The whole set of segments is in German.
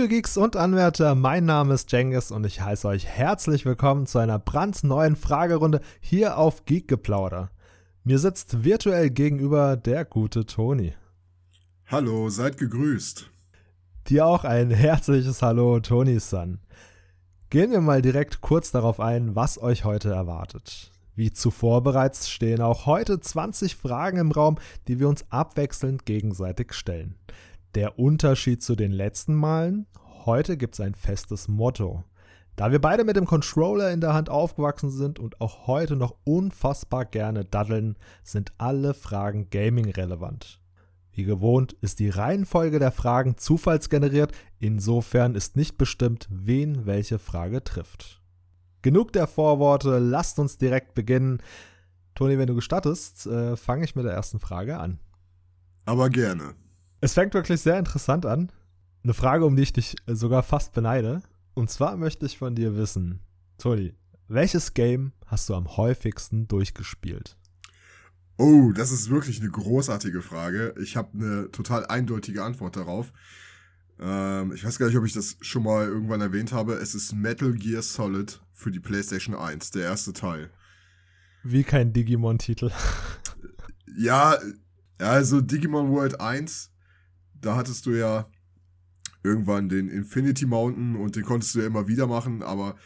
Liebe Geeks und Anwärter, mein Name ist Jengis und ich heiße euch herzlich willkommen zu einer brandneuen Fragerunde hier auf Geekgeplauder. Mir sitzt virtuell gegenüber der gute Toni. Hallo, seid gegrüßt. Dir auch ein herzliches Hallo, Toni-san. Gehen wir mal direkt kurz darauf ein, was euch heute erwartet. Wie zuvor bereits stehen auch heute 20 Fragen im Raum, die wir uns abwechselnd gegenseitig stellen. Der Unterschied zu den letzten Malen, heute gibt es ein festes Motto. Da wir beide mit dem Controller in der Hand aufgewachsen sind und auch heute noch unfassbar gerne daddeln, sind alle Fragen Gaming relevant. Wie gewohnt ist die Reihenfolge der Fragen zufallsgeneriert, insofern ist nicht bestimmt, wen welche Frage trifft. Genug der Vorworte, lasst uns direkt beginnen. Toni, wenn du gestattest, äh, fange ich mit der ersten Frage an. Aber gerne. Es fängt wirklich sehr interessant an. Eine Frage, um die ich dich sogar fast beneide. Und zwar möchte ich von dir wissen, Toni, welches Game hast du am häufigsten durchgespielt? Oh, das ist wirklich eine großartige Frage. Ich habe eine total eindeutige Antwort darauf. Ähm, ich weiß gar nicht, ob ich das schon mal irgendwann erwähnt habe. Es ist Metal Gear Solid für die PlayStation 1, der erste Teil. Wie kein Digimon-Titel. ja, also Digimon World 1 da hattest du ja irgendwann den Infinity Mountain und den konntest du ja immer wieder machen, aber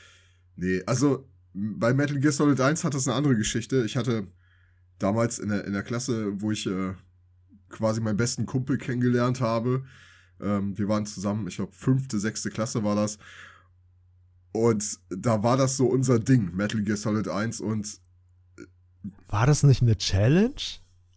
nee, also bei Metal Gear Solid 1 hat das eine andere Geschichte. Ich hatte damals in der, in der Klasse, wo ich äh, quasi meinen besten Kumpel kennengelernt habe, ähm, wir waren zusammen, ich glaube, fünfte, sechste Klasse war das. Und da war das so unser Ding, Metal Gear Solid 1 und war das nicht eine Challenge?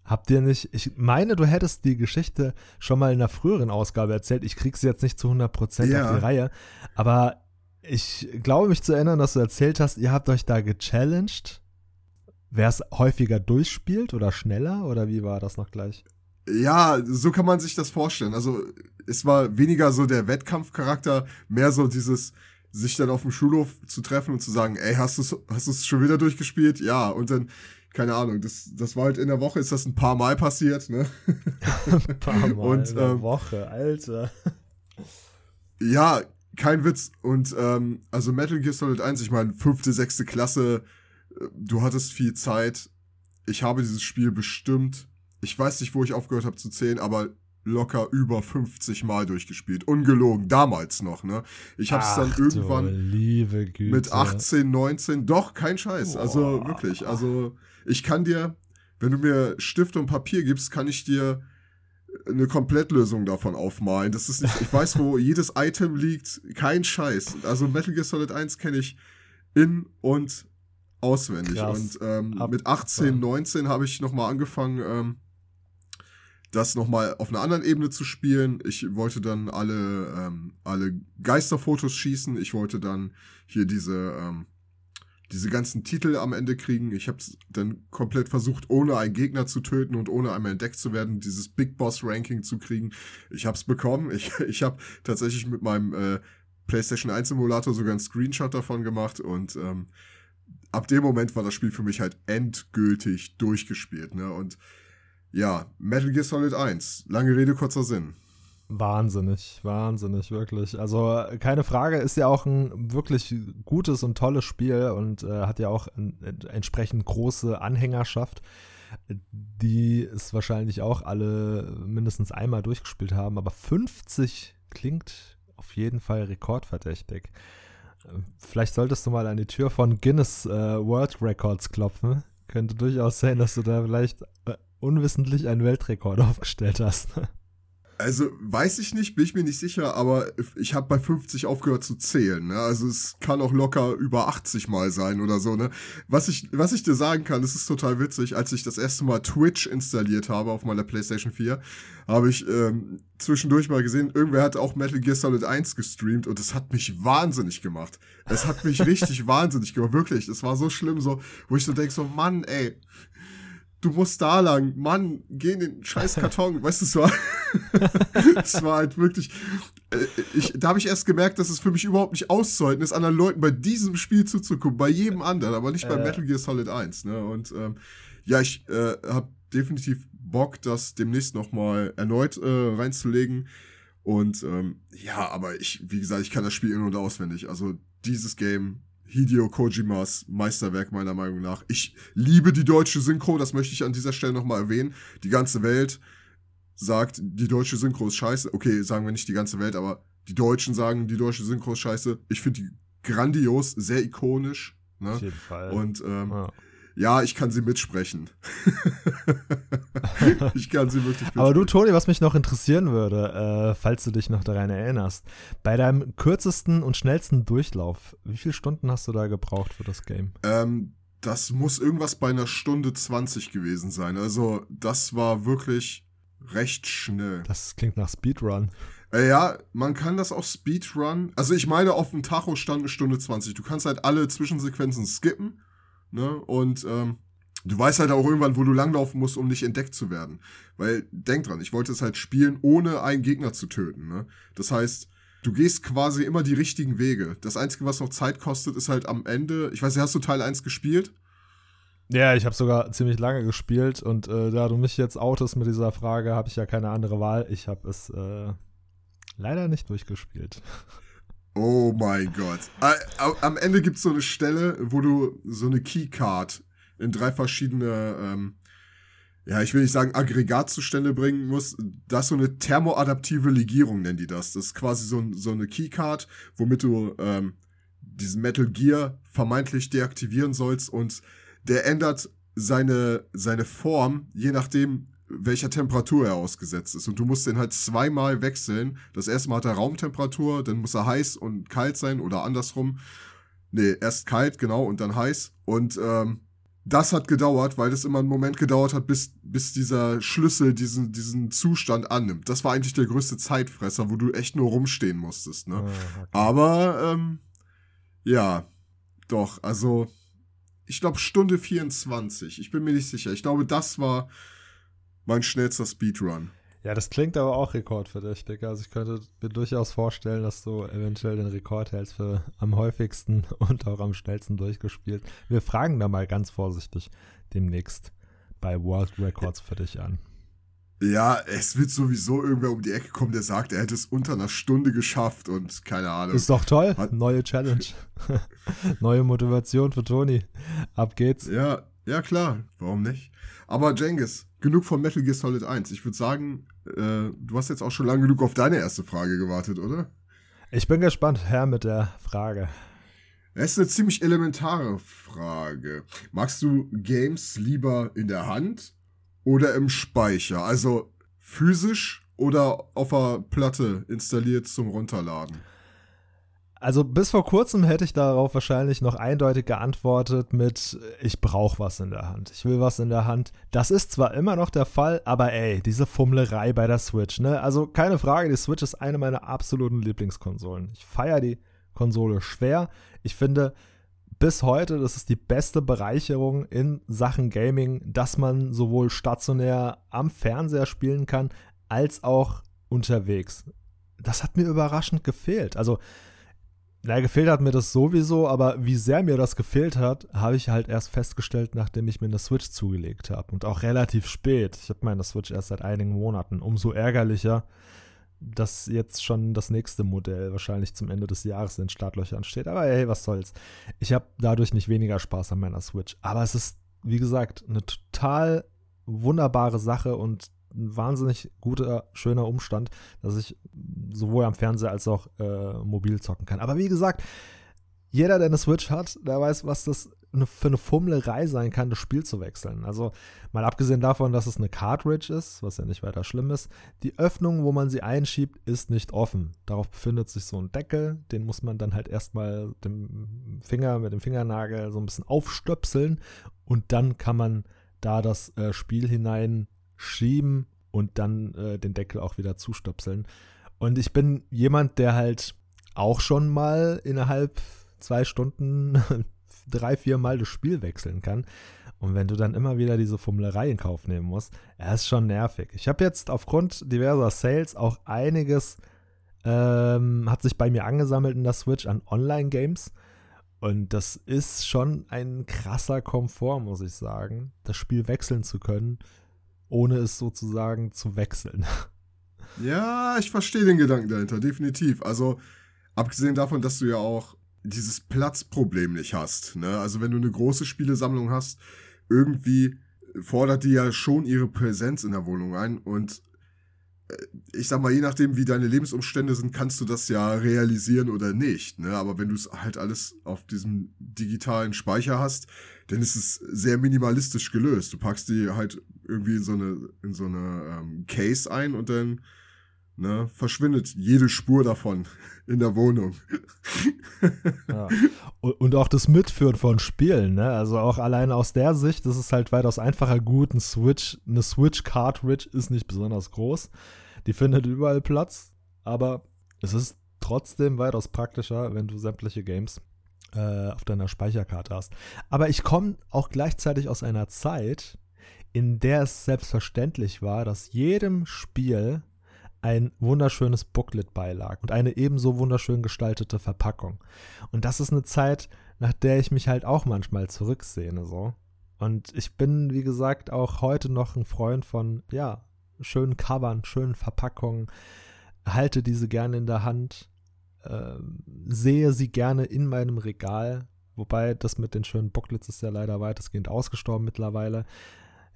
Habt ihr nicht, ich meine, du hättest die Geschichte schon mal in einer früheren Ausgabe erzählt. Ich krieg sie jetzt nicht zu 100% ja. auf die Reihe. Aber ich glaube mich zu erinnern, dass du erzählt hast, ihr habt euch da gechallenged. Wer es häufiger durchspielt oder schneller? Oder wie war das noch gleich? Ja, so kann man sich das vorstellen. Also, es war weniger so der Wettkampfcharakter, mehr so dieses, sich dann auf dem Schulhof zu treffen und zu sagen, ey, hast du es hast schon wieder durchgespielt? Ja, und dann keine Ahnung, das, das war halt in der Woche, ist das ein paar Mal passiert, ne? ein paar Mal und, in der ähm, Woche, Alter. Ja, kein Witz. Und ähm, also Metal Gear Solid 1, ich meine, fünfte, sechste Klasse, äh, du hattest viel Zeit. Ich habe dieses Spiel bestimmt, ich weiß nicht, wo ich aufgehört habe zu zählen, aber locker über 50 Mal durchgespielt. Ungelogen, damals noch, ne? Ich hab's Ach, dann irgendwann mit 18, 19, doch, kein Scheiß. Boah. Also wirklich, also ich kann dir, wenn du mir Stift und Papier gibst, kann ich dir eine Komplettlösung davon aufmalen. Das ist nicht, ich weiß, wo jedes Item liegt, kein Scheiß. Also Metal Gear Solid 1 kenne ich in und auswendig. Krass. Und ähm, mit 18, 19 habe ich nochmal angefangen, ähm, das nochmal auf einer anderen Ebene zu spielen. Ich wollte dann alle, ähm, alle Geisterfotos schießen. Ich wollte dann hier diese, ähm, diese ganzen Titel am Ende kriegen. Ich habe es dann komplett versucht, ohne einen Gegner zu töten und ohne einmal entdeckt zu werden, dieses Big Boss Ranking zu kriegen. Ich habe es bekommen. Ich, ich habe tatsächlich mit meinem äh, PlayStation 1 Simulator sogar einen Screenshot davon gemacht und ähm, ab dem Moment war das Spiel für mich halt endgültig durchgespielt. Ne? Und ja, Metal Gear Solid 1. Lange Rede, kurzer Sinn. Wahnsinnig, wahnsinnig, wirklich. Also keine Frage, ist ja auch ein wirklich gutes und tolles Spiel und äh, hat ja auch ein, entsprechend große Anhängerschaft, die es wahrscheinlich auch alle mindestens einmal durchgespielt haben. Aber 50 klingt auf jeden Fall rekordverdächtig. Vielleicht solltest du mal an die Tür von Guinness äh, World Records klopfen. Könnte durchaus sein, dass du da vielleicht äh, unwissentlich einen Weltrekord aufgestellt hast. Also weiß ich nicht, bin ich mir nicht sicher, aber ich habe bei 50 aufgehört zu zählen. Ne? Also es kann auch locker über 80 Mal sein oder so. Ne? Was ich was ich dir sagen kann, das ist total witzig. Als ich das erste Mal Twitch installiert habe auf meiner PlayStation 4, habe ich ähm, zwischendurch mal gesehen, irgendwer hat auch Metal Gear Solid 1 gestreamt und es hat mich wahnsinnig gemacht. Es hat mich richtig wahnsinnig gemacht, wirklich. Es war so schlimm, so wo ich so denk so Mann, ey du musst da lang, Mann, geh in den scheiß Karton. weißt du, es war, es war halt wirklich, äh, ich, da habe ich erst gemerkt, dass es für mich überhaupt nicht auszuhalten ist, anderen Leuten bei diesem Spiel zuzugucken, bei jedem anderen, aber nicht bei äh. Metal Gear Solid 1, ne, und, ähm, ja, ich äh, habe definitiv Bock, das demnächst nochmal erneut äh, reinzulegen Und ähm, ja, aber ich, wie gesagt, ich kann das Spiel in- und auswendig. Also dieses Game, Hideo Kojimas Meisterwerk meiner Meinung nach. Ich liebe die deutsche Synchro, das möchte ich an dieser Stelle nochmal erwähnen. Die ganze Welt sagt, die deutsche Synchro ist scheiße. Okay, sagen wir nicht die ganze Welt, aber die Deutschen sagen, die deutsche Synchro ist scheiße. Ich finde die grandios, sehr ikonisch. Ne? Auf jeden Fall. Und ähm, ja. Ja, ich kann sie mitsprechen. ich kann sie wirklich mitsprechen. Aber du, Toni, was mich noch interessieren würde, äh, falls du dich noch daran erinnerst, bei deinem kürzesten und schnellsten Durchlauf, wie viele Stunden hast du da gebraucht für das Game? Ähm, das muss irgendwas bei einer Stunde 20 gewesen sein. Also, das war wirklich recht schnell. Das klingt nach Speedrun. Äh, ja, man kann das auch Speedrun. Also, ich meine, auf dem Tacho stand eine Stunde 20. Du kannst halt alle Zwischensequenzen skippen. Ne? Und ähm, du weißt halt auch irgendwann, wo du langlaufen musst, um nicht entdeckt zu werden. Weil, denk dran, ich wollte es halt spielen, ohne einen Gegner zu töten. Ne? Das heißt, du gehst quasi immer die richtigen Wege. Das Einzige, was noch Zeit kostet, ist halt am Ende. Ich weiß nicht, hast du Teil 1 gespielt? Ja, ich habe sogar ziemlich lange gespielt und äh, da du mich jetzt outest mit dieser Frage, habe ich ja keine andere Wahl. Ich habe es äh, leider nicht durchgespielt. Oh mein Gott. Am Ende gibt es so eine Stelle, wo du so eine Keycard in drei verschiedene, ähm, ja, ich will nicht sagen Aggregatzustände bringen musst. Das ist so eine thermoadaptive Legierung, nennen die das. Das ist quasi so, so eine Keycard, womit du ähm, diesen Metal Gear vermeintlich deaktivieren sollst und der ändert seine, seine Form, je nachdem, welcher Temperatur er ausgesetzt ist. Und du musst den halt zweimal wechseln. Das erste Mal hat er Raumtemperatur, dann muss er heiß und kalt sein oder andersrum. Nee, erst kalt, genau, und dann heiß. Und ähm, das hat gedauert, weil das immer einen Moment gedauert hat, bis, bis dieser Schlüssel diesen, diesen Zustand annimmt. Das war eigentlich der größte Zeitfresser, wo du echt nur rumstehen musstest. Ne? Ah, okay. Aber ähm, ja, doch, also ich glaube Stunde 24. Ich bin mir nicht sicher. Ich glaube, das war mein schnellster Speedrun. Ja, das klingt aber auch rekordverdächtig. Also ich könnte mir durchaus vorstellen, dass du eventuell den Rekord hältst für am häufigsten und auch am schnellsten durchgespielt. Wir fragen da mal ganz vorsichtig demnächst bei World Records für dich an. Ja, es wird sowieso irgendwer um die Ecke kommen, der sagt, er hätte es unter einer Stunde geschafft und keine Ahnung. Ist doch toll. Hat- Neue Challenge. Neue Motivation für Toni. Ab geht's. Ja, ja klar, warum nicht? Aber Jengis, genug von Metal Gear Solid 1. Ich würde sagen, äh, du hast jetzt auch schon lange genug auf deine erste Frage gewartet, oder? Ich bin gespannt, Herr, mit der Frage. Es ist eine ziemlich elementare Frage. Magst du Games lieber in der Hand oder im Speicher? Also physisch oder auf der Platte installiert zum Runterladen? Also bis vor kurzem hätte ich darauf wahrscheinlich noch eindeutig geantwortet mit, ich brauche was in der Hand. Ich will was in der Hand. Das ist zwar immer noch der Fall, aber ey, diese Fummlerei bei der Switch, ne? Also keine Frage, die Switch ist eine meiner absoluten Lieblingskonsolen. Ich feiere die Konsole schwer. Ich finde bis heute, das ist die beste Bereicherung in Sachen Gaming, dass man sowohl stationär am Fernseher spielen kann, als auch unterwegs. Das hat mir überraschend gefehlt. Also na, gefehlt hat mir das sowieso, aber wie sehr mir das gefehlt hat, habe ich halt erst festgestellt, nachdem ich mir eine Switch zugelegt habe. Und auch relativ spät. Ich habe meine Switch erst seit einigen Monaten. Umso ärgerlicher, dass jetzt schon das nächste Modell wahrscheinlich zum Ende des Jahres in Startlöchern steht. Aber hey, was soll's. Ich habe dadurch nicht weniger Spaß an meiner Switch. Aber es ist, wie gesagt, eine total wunderbare Sache und ein wahnsinnig guter, schöner Umstand, dass ich sowohl am Fernseher als auch äh, mobil zocken kann. Aber wie gesagt, jeder, der eine Switch hat, der weiß, was das für eine Fummlerei sein kann, das Spiel zu wechseln. Also mal abgesehen davon, dass es eine Cartridge ist, was ja nicht weiter schlimm ist, die Öffnung, wo man sie einschiebt, ist nicht offen. Darauf befindet sich so ein Deckel, den muss man dann halt erstmal dem Finger mit dem Fingernagel so ein bisschen aufstöpseln und dann kann man da das äh, Spiel hineinschieben und dann äh, den Deckel auch wieder zustöpseln. Und ich bin jemand, der halt auch schon mal innerhalb zwei Stunden drei, vier Mal das Spiel wechseln kann. Und wenn du dann immer wieder diese Fummlerei in Kauf nehmen musst, er ist schon nervig. Ich habe jetzt aufgrund diverser Sales auch einiges, ähm, hat sich bei mir angesammelt in der Switch an Online-Games. Und das ist schon ein krasser Komfort, muss ich sagen, das Spiel wechseln zu können, ohne es sozusagen zu wechseln. Ja, ich verstehe den Gedanken dahinter, definitiv. Also, abgesehen davon, dass du ja auch dieses Platzproblem nicht hast. Ne? Also, wenn du eine große Spielesammlung hast, irgendwie fordert die ja schon ihre Präsenz in der Wohnung ein und äh, ich sag mal, je nachdem, wie deine Lebensumstände sind, kannst du das ja realisieren oder nicht. Ne? Aber wenn du es halt alles auf diesem digitalen Speicher hast, dann ist es sehr minimalistisch gelöst. Du packst die halt irgendwie in so eine, in so eine ähm, Case ein und dann ne, verschwindet jede Spur davon in der Wohnung. ja. Und auch das Mitführen von Spielen, ne? Also auch allein aus der Sicht, das ist halt weitaus einfacher gut. Ein Switch, eine Switch-Cartridge ist nicht besonders groß. Die findet überall Platz, aber es ist trotzdem weitaus praktischer, wenn du sämtliche Games äh, auf deiner Speicherkarte hast. Aber ich komme auch gleichzeitig aus einer Zeit, in der es selbstverständlich war, dass jedem Spiel ein wunderschönes Booklet beilag und eine ebenso wunderschön gestaltete Verpackung. Und das ist eine Zeit, nach der ich mich halt auch manchmal zurücksehne, so. Und ich bin, wie gesagt, auch heute noch ein Freund von, ja, schönen Covern, schönen Verpackungen, halte diese gerne in der Hand, äh, sehe sie gerne in meinem Regal, wobei das mit den schönen Booklets ist ja leider weitestgehend ausgestorben mittlerweile.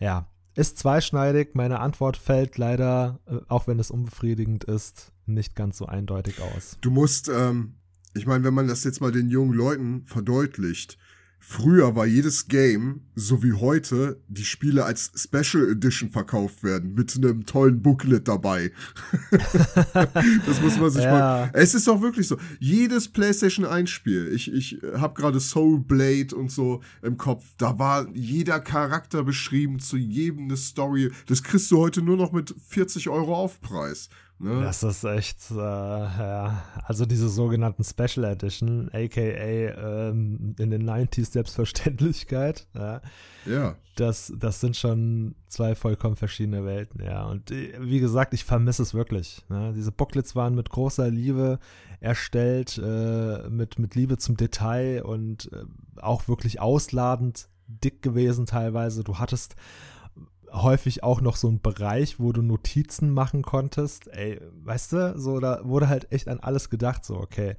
Ja, ist zweischneidig. Meine Antwort fällt leider, äh, auch wenn es unbefriedigend ist, nicht ganz so eindeutig aus. Du musst, ähm, ich meine, wenn man das jetzt mal den jungen Leuten verdeutlicht, Früher war jedes Game, so wie heute, die Spiele als Special Edition verkauft werden, mit einem tollen Booklet dabei. das muss man sich ja. mal. Es ist auch wirklich so. Jedes PlayStation 1 Spiel, ich, ich habe gerade Soul Blade und so im Kopf, da war jeder Charakter beschrieben, zu jedem eine Story. Das kriegst du heute nur noch mit 40 Euro Aufpreis. Ne? Das ist echt, äh, ja, also diese sogenannten Special Edition, aka ähm, in den 90s Selbstverständlichkeit, ja. ja. Das, das sind schon zwei vollkommen verschiedene Welten, ja. Und äh, wie gesagt, ich vermisse es wirklich. Ne? Diese Booklets waren mit großer Liebe erstellt, äh, mit, mit Liebe zum Detail und äh, auch wirklich ausladend dick gewesen teilweise. Du hattest häufig auch noch so ein Bereich, wo du Notizen machen konntest. Ey, weißt du, so da wurde halt echt an alles gedacht, so, okay.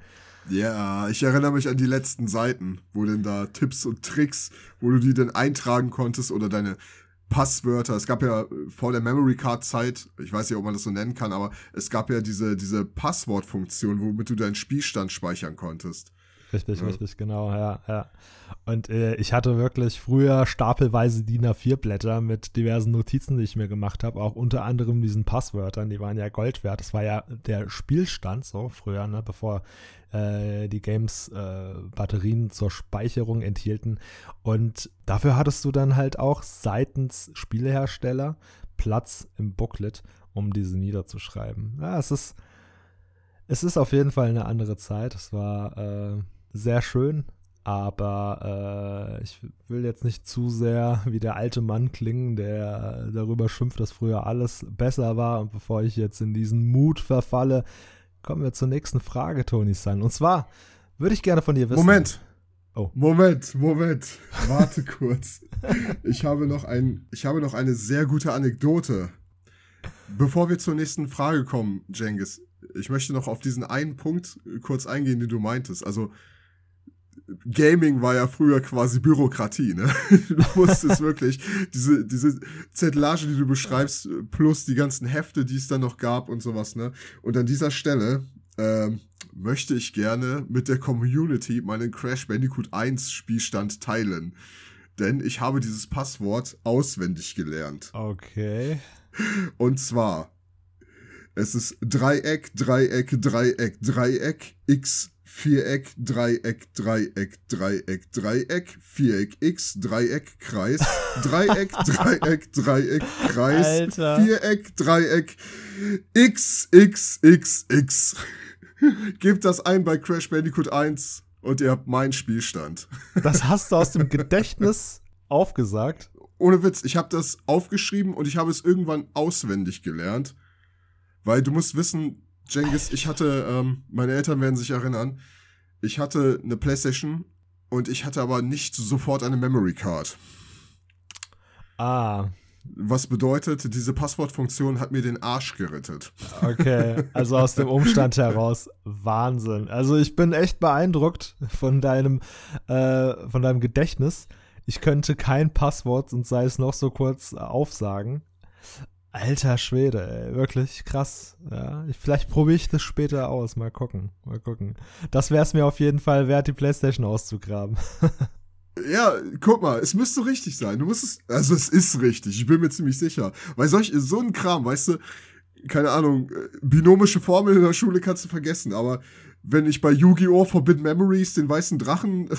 Ja, ich erinnere mich an die letzten Seiten, wo denn da Tipps und Tricks, wo du die dann eintragen konntest oder deine Passwörter. Es gab ja vor der Memory Card Zeit, ich weiß nicht, ob man das so nennen kann, aber es gab ja diese, diese Passwortfunktion, womit du deinen Spielstand speichern konntest. Richtig, ja. richtig, genau, ja, ja. Und äh, ich hatte wirklich früher stapelweise DIN A4-Blätter mit diversen Notizen, die ich mir gemacht habe, auch unter anderem diesen Passwörtern, die waren ja Gold wert. Das war ja der Spielstand so früher, ne, bevor äh, die Games äh, Batterien zur Speicherung enthielten. Und dafür hattest du dann halt auch seitens Spielehersteller Platz im Booklet, um diese niederzuschreiben. Ja, es ist, es ist auf jeden Fall eine andere Zeit. Es war äh, sehr schön, aber äh, ich will jetzt nicht zu sehr wie der alte Mann klingen, der darüber schimpft, dass früher alles besser war. Und bevor ich jetzt in diesen Mut verfalle, kommen wir zur nächsten Frage, Tony San. Und zwar würde ich gerne von dir wissen. Moment. Oh. Moment, Moment. Warte kurz. Ich habe noch ein, ich habe noch eine sehr gute Anekdote. Bevor wir zur nächsten Frage kommen, Jengis, ich möchte noch auf diesen einen Punkt kurz eingehen, den du meintest. Also, Gaming war ja früher quasi Bürokratie, ne? Du musstest wirklich diese, diese Zettelage, die du beschreibst, plus die ganzen Hefte, die es dann noch gab und sowas, ne? Und an dieser Stelle ähm, möchte ich gerne mit der Community meinen Crash Bandicoot 1 Spielstand teilen. Denn ich habe dieses Passwort auswendig gelernt. Okay. Und zwar, es ist Dreieck, Dreieck, Dreieck, Dreieck, X, Viereck, Dreieck, Dreieck, Dreieck, Dreieck, Viereck, X, Dreieck, Kreis, Dreieck, Dreieck, Dreieck, Kreis, Alter. Viereck, Dreieck, X, X, X, X. Gebt das ein bei Crash Bandicoot 1 und ihr habt meinen Spielstand. Das hast du aus dem Gedächtnis aufgesagt? Ohne Witz, ich habe das aufgeschrieben und ich habe es irgendwann auswendig gelernt. Weil du musst wissen, Jengis, ich hatte, ähm, meine Eltern werden sich erinnern, ich hatte eine Playstation und ich hatte aber nicht sofort eine Memory Card. Ah, Was bedeutet, diese Passwortfunktion hat mir den Arsch gerettet. Okay, also aus dem Umstand heraus Wahnsinn. Also ich bin echt beeindruckt von deinem, äh, von deinem Gedächtnis. Ich könnte kein Passwort und sei es noch so kurz aufsagen. Alter Schwede, ey, wirklich krass. Ja, vielleicht probiere ich das später aus. Mal gucken, mal gucken. Das wäre es mir auf jeden Fall wert, die Playstation auszugraben. Ja, guck mal, es müsste richtig sein. Du musst es, also es ist richtig, ich bin mir ziemlich sicher. Weil solch, so ein Kram, weißt du, keine Ahnung, äh, binomische Formeln in der Schule kannst du vergessen, aber wenn ich bei Yu-Gi-Oh! Forbidden Memories den weißen Drachen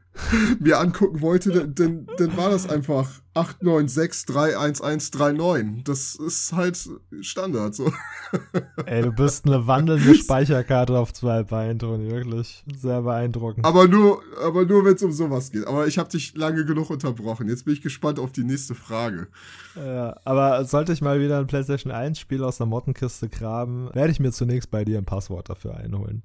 mir angucken wollte, dann, dann, dann war das einfach 896311139. Das ist halt Standard so. Ey, du bist eine wandelnde Speicherkarte auf zwei Beinen, Toni, wirklich. Sehr beeindruckend. Aber nur, aber nur wenn es um sowas geht. Aber ich habe dich lange genug unterbrochen. Jetzt bin ich gespannt auf die nächste Frage. Ja, aber sollte ich mal wieder ein PlayStation 1 Spiel aus der Mottenkiste graben, werde ich mir zunächst bei dir ein Passwort dafür einholen.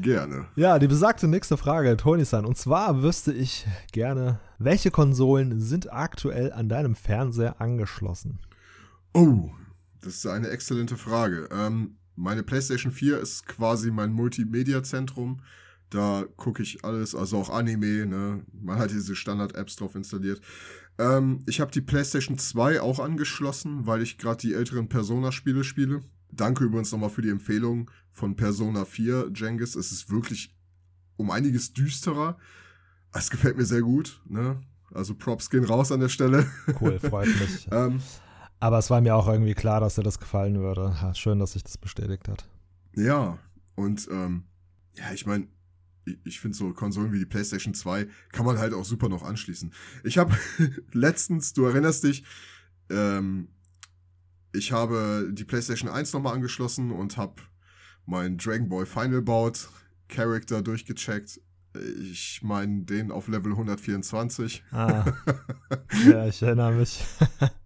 Gerne. Ja, die besagte nächste Frage, Toni-san. Und zwar wüsste ich gerne, welche Konsolen sind aktuell an deinem Fernseher angeschlossen? Oh, das ist eine exzellente Frage. Ähm, meine PlayStation 4 ist quasi mein Multimedia-Zentrum. Da gucke ich alles, also auch Anime, ne? Man hat diese Standard-Apps drauf installiert. Ähm, ich habe die PlayStation 2 auch angeschlossen, weil ich gerade die älteren Persona-Spiele spiele. Danke übrigens nochmal für die Empfehlung von Persona 4, Jengis. Es ist wirklich um einiges düsterer. Es gefällt mir sehr gut, ne? Also Props gehen raus an der Stelle. Cool, freut mich. ähm, Aber es war mir auch irgendwie klar, dass dir das gefallen würde. Schön, dass sich das bestätigt hat. Ja, und ähm, ja, ich meine, ich, ich finde so Konsolen wie die PlayStation 2 kann man halt auch super noch anschließen. Ich habe letztens, du erinnerst dich, ähm, ich habe die PlayStation 1 nochmal angeschlossen und habe meinen Dragon Ball Final Bout Character durchgecheckt ich meine den auf Level 124. Ah. ja, ich erinnere mich.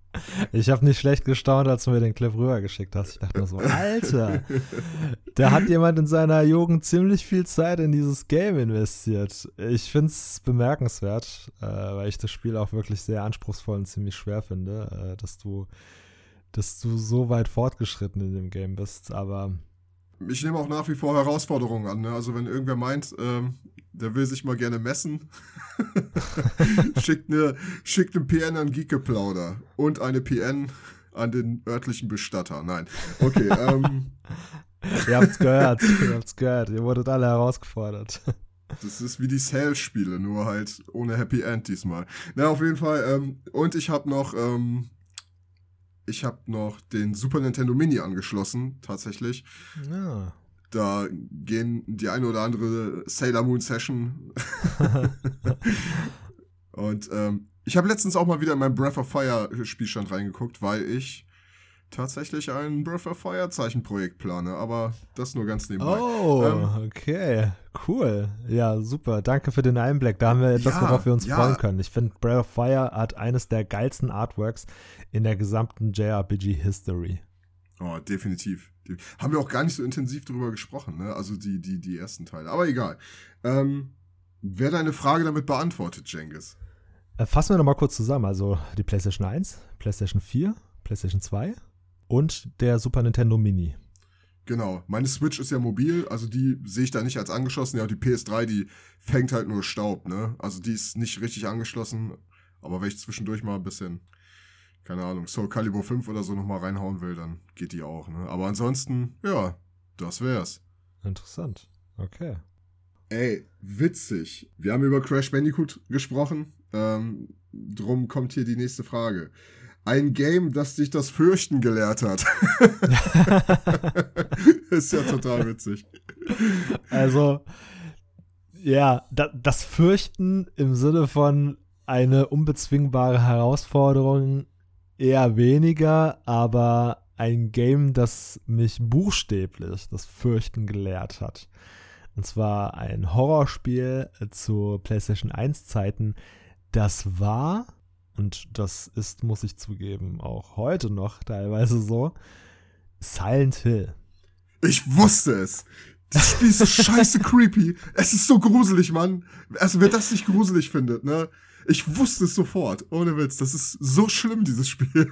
Ich habe nicht schlecht gestaunt, als du mir den Clip rübergeschickt hast. Ich dachte mir so, Alter, da hat jemand in seiner Jugend ziemlich viel Zeit in dieses Game investiert. Ich finde es bemerkenswert, äh, weil ich das Spiel auch wirklich sehr anspruchsvoll und ziemlich schwer finde, äh, dass du, dass du so weit fortgeschritten in dem Game bist. Aber ich nehme auch nach wie vor Herausforderungen an. Ne? Also wenn irgendwer meint, ähm, der will sich mal gerne messen, schickt eine schickt eine PN an Geekgeplauder und eine PN an den örtlichen Bestatter. Nein. Okay. ähm, ihr habt's gehört. Ihr habt's gehört. Ihr wurdet alle herausgefordert. Das ist wie die Sales-Spiele, nur halt ohne Happy End diesmal. Na, auf jeden Fall. Ähm, und ich habe noch ähm, ich habe noch den Super Nintendo Mini angeschlossen, tatsächlich. Ja. Da gehen die eine oder andere Sailor Moon Session. Und ähm, ich habe letztens auch mal wieder in meinen Breath of Fire Spielstand reingeguckt, weil ich tatsächlich ein Breath of Fire Zeichenprojekt plane, aber das nur ganz nebenbei. Oh, ähm, okay, cool. Ja, super. Danke für den Einblick. Da haben wir etwas, ja, worauf wir uns ja. freuen können. Ich finde, Breath of Fire hat eines der geilsten Artworks in der gesamten JRPG History. Oh, definitiv. Haben wir auch gar nicht so intensiv drüber gesprochen, ne? Also die, die, die ersten Teile. Aber egal. Ähm, wer deine Frage damit beantwortet, Jengis? Äh, fassen wir nochmal kurz zusammen. Also die PlayStation 1, PlayStation 4, PlayStation 2, und der Super Nintendo Mini. Genau. Meine Switch ist ja mobil, also die sehe ich da nicht als angeschlossen. Ja, die PS3, die fängt halt nur Staub, ne? Also die ist nicht richtig angeschlossen. Aber wenn ich zwischendurch mal ein bisschen, keine Ahnung, Soul Calibur 5 oder so nochmal reinhauen will, dann geht die auch, ne? Aber ansonsten, ja, das wär's. Interessant. Okay. Ey, witzig. Wir haben über Crash Bandicoot gesprochen. Ähm, drum kommt hier die nächste Frage ein Game, das dich das Fürchten gelehrt hat. ist ja total witzig. Also, ja, da, das Fürchten im Sinne von eine unbezwingbare Herausforderung eher weniger, aber ein Game, das mich buchstäblich das Fürchten gelehrt hat. Und zwar ein Horrorspiel zu PlayStation 1 Zeiten. Das war und das ist, muss ich zugeben, auch heute noch teilweise so, Silent Hill. Ich wusste es. Das Spiel ist so scheiße creepy. Es ist so gruselig, Mann. Also wer das nicht gruselig findet, ne? Ich wusste es sofort. Ohne Witz. Das ist so schlimm, dieses Spiel.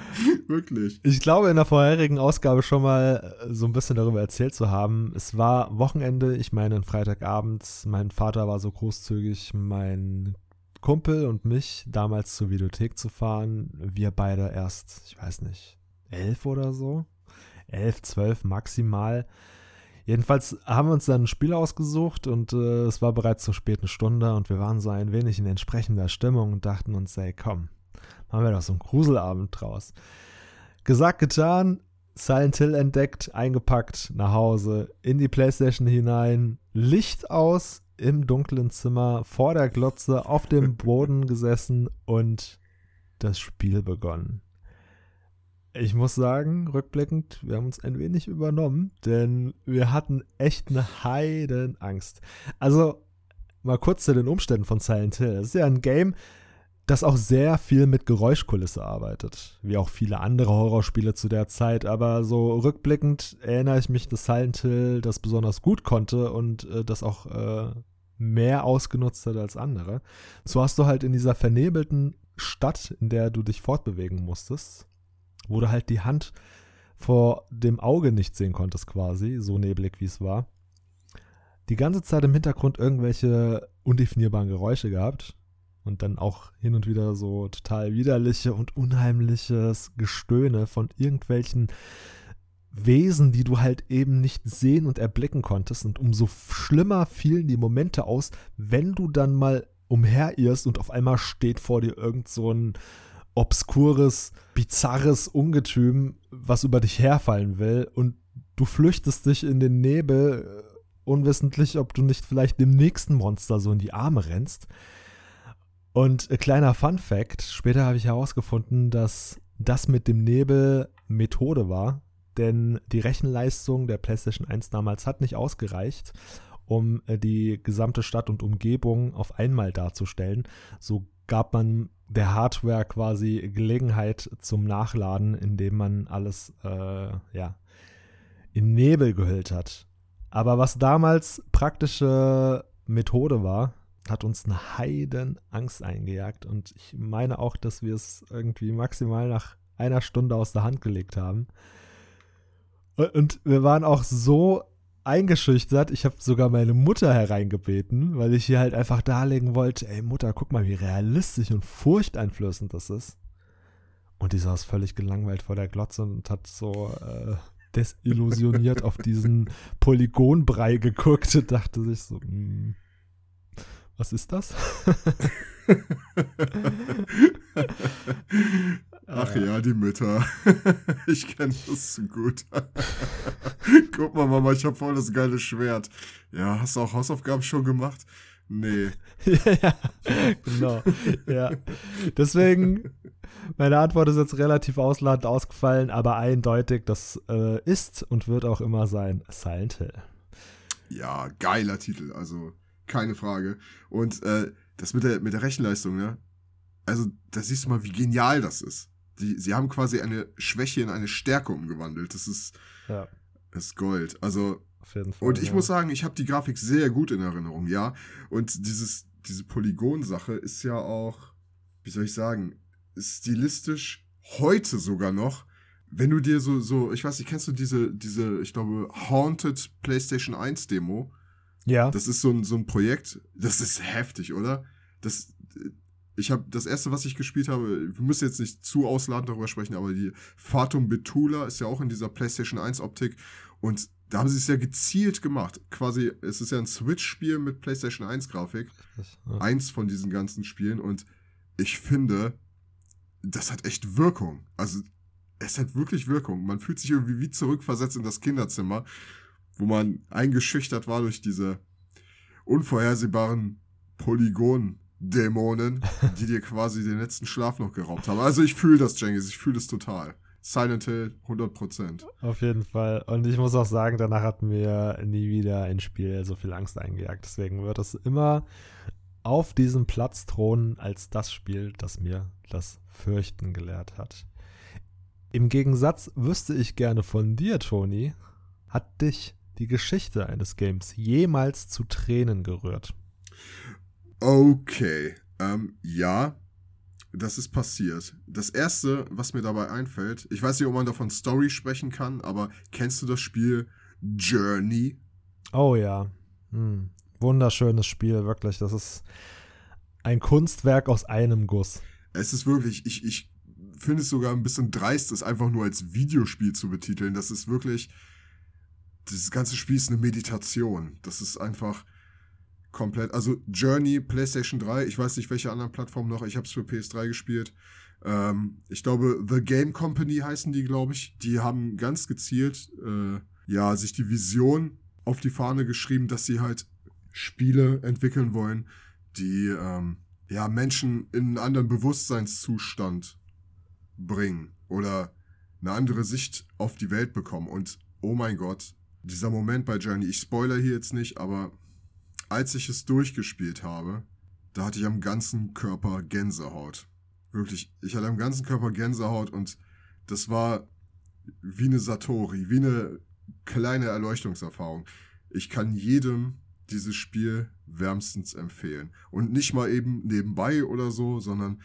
Wirklich. Ich glaube, in der vorherigen Ausgabe schon mal äh, so ein bisschen darüber erzählt zu haben. Es war Wochenende, ich meine, Freitagabend. Mein Vater war so großzügig, mein Kumpel und mich damals zur Videothek zu fahren. Wir beide erst, ich weiß nicht, elf oder so. Elf, zwölf maximal. Jedenfalls haben wir uns dann ein Spiel ausgesucht und äh, es war bereits zur späten Stunde und wir waren so ein wenig in entsprechender Stimmung und dachten uns, ey, komm, machen wir doch so einen Gruselabend draus. Gesagt, getan, Silent Hill entdeckt, eingepackt, nach Hause, in die Playstation hinein, Licht aus, im dunklen Zimmer, vor der Glotze, auf dem Boden gesessen und das Spiel begonnen. Ich muss sagen, rückblickend, wir haben uns ein wenig übernommen, denn wir hatten echt eine Heidenangst. Also, mal kurz zu den Umständen von Silent Hill. Es ist ja ein Game, das auch sehr viel mit Geräuschkulisse arbeitet, wie auch viele andere Horrorspiele zu der Zeit, aber so rückblickend erinnere ich mich, dass Silent Hill das besonders gut konnte und äh, das auch äh, mehr ausgenutzt hat als andere. So hast du halt in dieser vernebelten Stadt, in der du dich fortbewegen musstest, wo du halt die Hand vor dem Auge nicht sehen konntest quasi, so neblig wie es war, die ganze Zeit im Hintergrund irgendwelche undefinierbaren Geräusche gehabt und dann auch hin und wieder so total widerliche und unheimliches Gestöhne von irgendwelchen Wesen, die du halt eben nicht sehen und erblicken konntest. Und umso schlimmer fielen die Momente aus, wenn du dann mal umherirrst und auf einmal steht vor dir irgend so ein obskures, bizarres Ungetüm, was über dich herfallen will und du flüchtest dich in den Nebel, äh, unwissentlich, ob du nicht vielleicht dem nächsten Monster so in die Arme rennst. Und äh, kleiner Fun Fact, später habe ich herausgefunden, dass das mit dem Nebel Methode war, denn die Rechenleistung der PlayStation 1 damals hat nicht ausgereicht, um äh, die gesamte Stadt und Umgebung auf einmal darzustellen. So gab man der Hardware quasi Gelegenheit zum Nachladen, indem man alles äh, ja, in Nebel gehüllt hat. Aber was damals praktische Methode war, hat uns eine Heidenangst eingejagt. Und ich meine auch, dass wir es irgendwie maximal nach einer Stunde aus der Hand gelegt haben. Und wir waren auch so eingeschüchtert. Ich habe sogar meine Mutter hereingebeten, weil ich hier halt einfach darlegen wollte, ey Mutter, guck mal, wie realistisch und furchteinflößend das ist. Und die saß völlig gelangweilt vor der Glotze und hat so äh, desillusioniert auf diesen Polygonbrei geguckt und dachte sich so, hm, was ist das? Ach ja, die Mütter. ich kenne das zu gut. Guck mal, Mama, ich habe voll das geile Schwert. Ja, hast du auch Hausaufgaben schon gemacht? Nee. ja, genau. Ja. Deswegen, meine Antwort ist jetzt relativ ausladend ausgefallen, aber eindeutig, das äh, ist und wird auch immer sein Silent Hill. Ja, geiler Titel, also keine Frage. Und äh, das mit der, mit der Rechenleistung, ne? Also, da siehst du mal, wie genial das ist. Die, sie haben quasi eine Schwäche in eine Stärke umgewandelt. Das ist, ja. das ist Gold. Also, Fall, und ich ja. muss sagen, ich habe die Grafik sehr gut in Erinnerung, ja. Und dieses, diese Polygon-Sache ist ja auch, wie soll ich sagen, stilistisch heute sogar noch. Wenn du dir so, so, ich weiß nicht, kennst du diese, diese, ich glaube, Haunted PlayStation 1 Demo? Ja. Das ist so ein, so ein Projekt, das ist heftig, oder? Das, ich habe das erste, was ich gespielt habe, wir müssen jetzt nicht zu ausladend darüber sprechen, aber die Fatum Betula ist ja auch in dieser PlayStation 1 Optik und da haben sie es ja gezielt gemacht. Quasi, es ist ja ein Switch-Spiel mit PlayStation 1 Grafik. Ja. Eins von diesen ganzen Spielen und ich finde, das hat echt Wirkung. Also, es hat wirklich Wirkung. Man fühlt sich irgendwie wie zurückversetzt in das Kinderzimmer, wo man eingeschüchtert war durch diese unvorhersehbaren Polygonen Dämonen, die dir quasi den letzten Schlaf noch geraubt haben. Also ich fühle das, Jengis, ich fühle das total. Silent Hill 100%. Auf jeden Fall. Und ich muss auch sagen, danach hat mir nie wieder ein Spiel so viel Angst eingejagt. Deswegen wird es immer auf diesem Platz thronen als das Spiel, das mir das Fürchten gelehrt hat. Im Gegensatz wüsste ich gerne von dir, Toni, hat dich die Geschichte eines Games jemals zu Tränen gerührt? Okay, ähm, ja, das ist passiert. Das erste, was mir dabei einfällt, ich weiß nicht, ob man davon Story sprechen kann, aber kennst du das Spiel Journey? Oh ja. Hm. Wunderschönes Spiel, wirklich. Das ist ein Kunstwerk aus einem Guss. Es ist wirklich, ich, ich finde es sogar ein bisschen dreist, es einfach nur als Videospiel zu betiteln. Das ist wirklich, dieses ganze Spiel ist eine Meditation. Das ist einfach komplett, also Journey, PlayStation 3, ich weiß nicht, welche anderen Plattformen noch, ich habe es für PS3 gespielt. Ähm, ich glaube, The Game Company heißen die, glaube ich. Die haben ganz gezielt, äh, ja, sich die Vision auf die Fahne geschrieben, dass sie halt Spiele entwickeln wollen, die ähm, ja Menschen in einen anderen Bewusstseinszustand bringen oder eine andere Sicht auf die Welt bekommen. Und oh mein Gott, dieser Moment bei Journey, ich spoiler hier jetzt nicht, aber als ich es durchgespielt habe, da hatte ich am ganzen Körper Gänsehaut. Wirklich, ich hatte am ganzen Körper Gänsehaut und das war wie eine Satori, wie eine kleine Erleuchtungserfahrung. Ich kann jedem dieses Spiel wärmstens empfehlen. Und nicht mal eben nebenbei oder so, sondern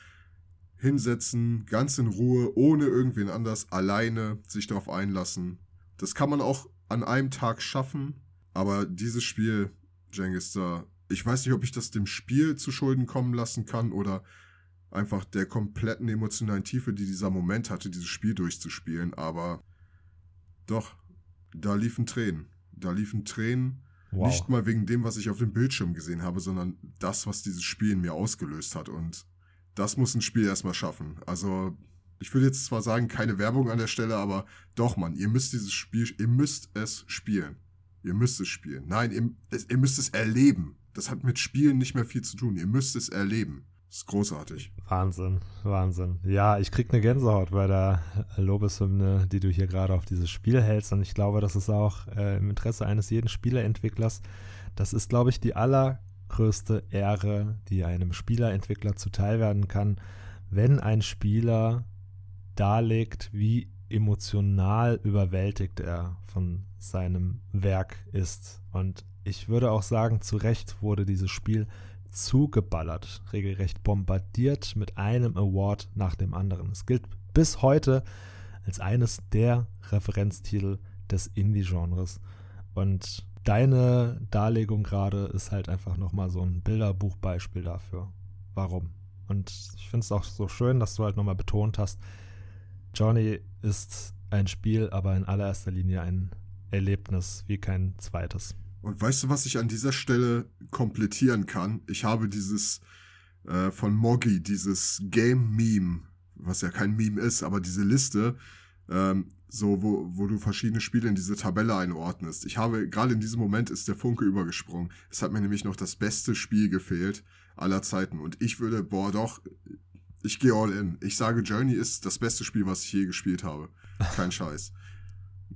hinsetzen, ganz in Ruhe, ohne irgendwen anders, alleine sich darauf einlassen. Das kann man auch an einem Tag schaffen, aber dieses Spiel, Jengis, da, ich weiß nicht, ob ich das dem Spiel zu Schulden kommen lassen kann oder einfach der kompletten emotionalen Tiefe, die dieser Moment hatte, dieses Spiel durchzuspielen, aber doch, da liefen Tränen. Da liefen Tränen Wow. Nicht mal wegen dem, was ich auf dem Bildschirm gesehen habe, sondern das, was dieses Spiel in mir ausgelöst hat. Und das muss ein Spiel erstmal schaffen. Also, ich würde jetzt zwar sagen, keine Werbung an der Stelle, aber doch, Mann, ihr müsst dieses Spiel, ihr müsst es spielen. Ihr müsst es spielen. Nein, ihr, ihr müsst es erleben. Das hat mit Spielen nicht mehr viel zu tun. Ihr müsst es erleben. Das ist großartig. Wahnsinn, Wahnsinn. Ja, ich krieg eine Gänsehaut bei der Lobeshymne, die du hier gerade auf dieses Spiel hältst. Und ich glaube, das ist auch äh, im Interesse eines jeden Spieleentwicklers. Das ist, glaube ich, die allergrößte Ehre, die einem Spielerentwickler zuteil werden kann, wenn ein Spieler darlegt, wie emotional überwältigt er von seinem Werk ist. Und ich würde auch sagen, zu Recht wurde dieses Spiel zugeballert, regelrecht bombardiert mit einem Award nach dem anderen. Es gilt bis heute als eines der Referenztitel des Indie-Genres. Und deine Darlegung gerade ist halt einfach nochmal so ein Bilderbuchbeispiel dafür. Warum? Und ich finde es auch so schön, dass du halt nochmal betont hast, Johnny ist ein Spiel, aber in allererster Linie ein Erlebnis wie kein zweites. Und weißt du, was ich an dieser Stelle komplettieren kann? Ich habe dieses äh, von Moggy, dieses Game-Meme, was ja kein Meme ist, aber diese Liste, ähm, so, wo, wo du verschiedene Spiele in diese Tabelle einordnest. Ich habe, gerade in diesem Moment ist der Funke übergesprungen. Es hat mir nämlich noch das beste Spiel gefehlt aller Zeiten. Und ich würde, boah, doch, ich gehe all in. Ich sage, Journey ist das beste Spiel, was ich je gespielt habe. Kein Scheiß.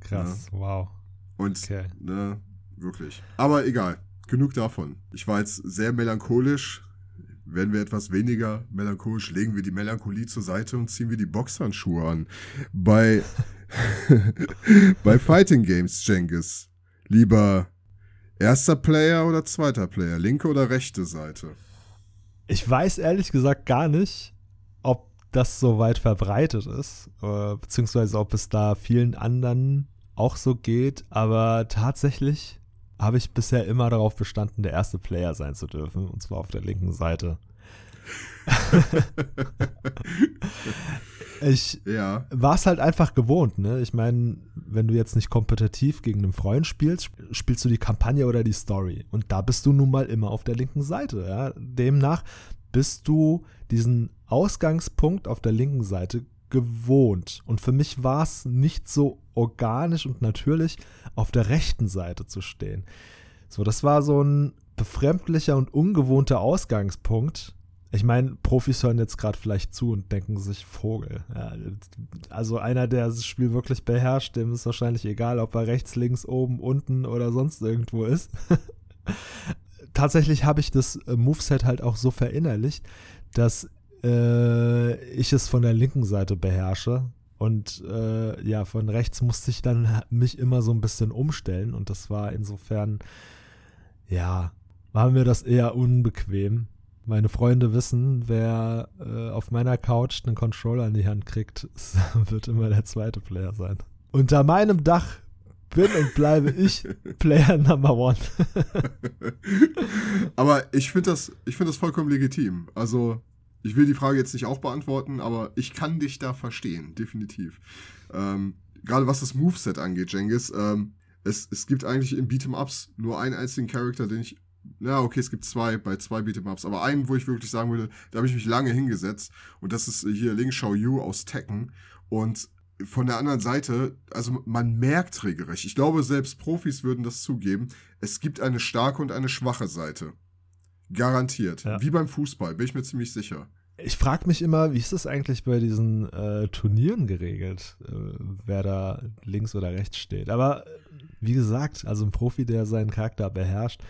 Krass, ja. wow. Und okay. ne, Wirklich. Aber egal. Genug davon. Ich war jetzt sehr melancholisch. Werden wir etwas weniger melancholisch, legen wir die Melancholie zur Seite und ziehen wir die Boxhandschuhe an. Bei, bei Fighting Games, Jengis. Lieber erster Player oder zweiter Player? Linke oder rechte Seite? Ich weiß ehrlich gesagt gar nicht, ob das so weit verbreitet ist, äh, beziehungsweise ob es da vielen anderen auch so geht, aber tatsächlich habe ich bisher immer darauf bestanden, der erste Player sein zu dürfen, und zwar auf der linken Seite. ich ja. war es halt einfach gewohnt, ne? Ich meine, wenn du jetzt nicht kompetitiv gegen einen Freund spielst, spielst du die Kampagne oder die Story. Und da bist du nun mal immer auf der linken Seite. Ja? Demnach bist du diesen Ausgangspunkt auf der linken Seite gewohnt. Und für mich war es nicht so organisch und natürlich, auf der rechten Seite zu stehen. So, das war so ein befremdlicher und ungewohnter Ausgangspunkt. Ich meine, Profis hören jetzt gerade vielleicht zu und denken sich Vogel. Ja, also einer, der das Spiel wirklich beherrscht, dem ist wahrscheinlich egal, ob er rechts, links, oben, unten oder sonst irgendwo ist. Tatsächlich habe ich das äh, Moveset halt auch so verinnerlicht, dass äh, ich es von der linken Seite beherrsche. Und äh, ja, von rechts musste ich dann mich immer so ein bisschen umstellen und das war insofern, ja, war mir das eher unbequem. Meine Freunde wissen, wer äh, auf meiner Couch einen Controller in die Hand kriegt, wird immer der zweite Player sein. Unter meinem Dach bin und bleibe ich Player Number One. aber ich finde das, find das vollkommen legitim. Also, ich will die Frage jetzt nicht auch beantworten, aber ich kann dich da verstehen, definitiv. Ähm, Gerade was das Moveset angeht, Jengis, ähm, es, es gibt eigentlich in Beat'em-Ups nur einen einzigen Charakter, den ich ja, okay, es gibt zwei bei zwei Beat'em-Ups, aber einen, wo ich wirklich sagen würde, da habe ich mich lange hingesetzt und das ist hier Ling Shao Yu aus Tekken und von der anderen Seite, also man merkt regelrecht, ich glaube, selbst Profis würden das zugeben, es gibt eine starke und eine schwache Seite. Garantiert. Ja. Wie beim Fußball, bin ich mir ziemlich sicher. Ich frage mich immer, wie ist das eigentlich bei diesen äh, Turnieren geregelt, äh, wer da links oder rechts steht. Aber wie gesagt, also ein Profi, der seinen Charakter beherrscht,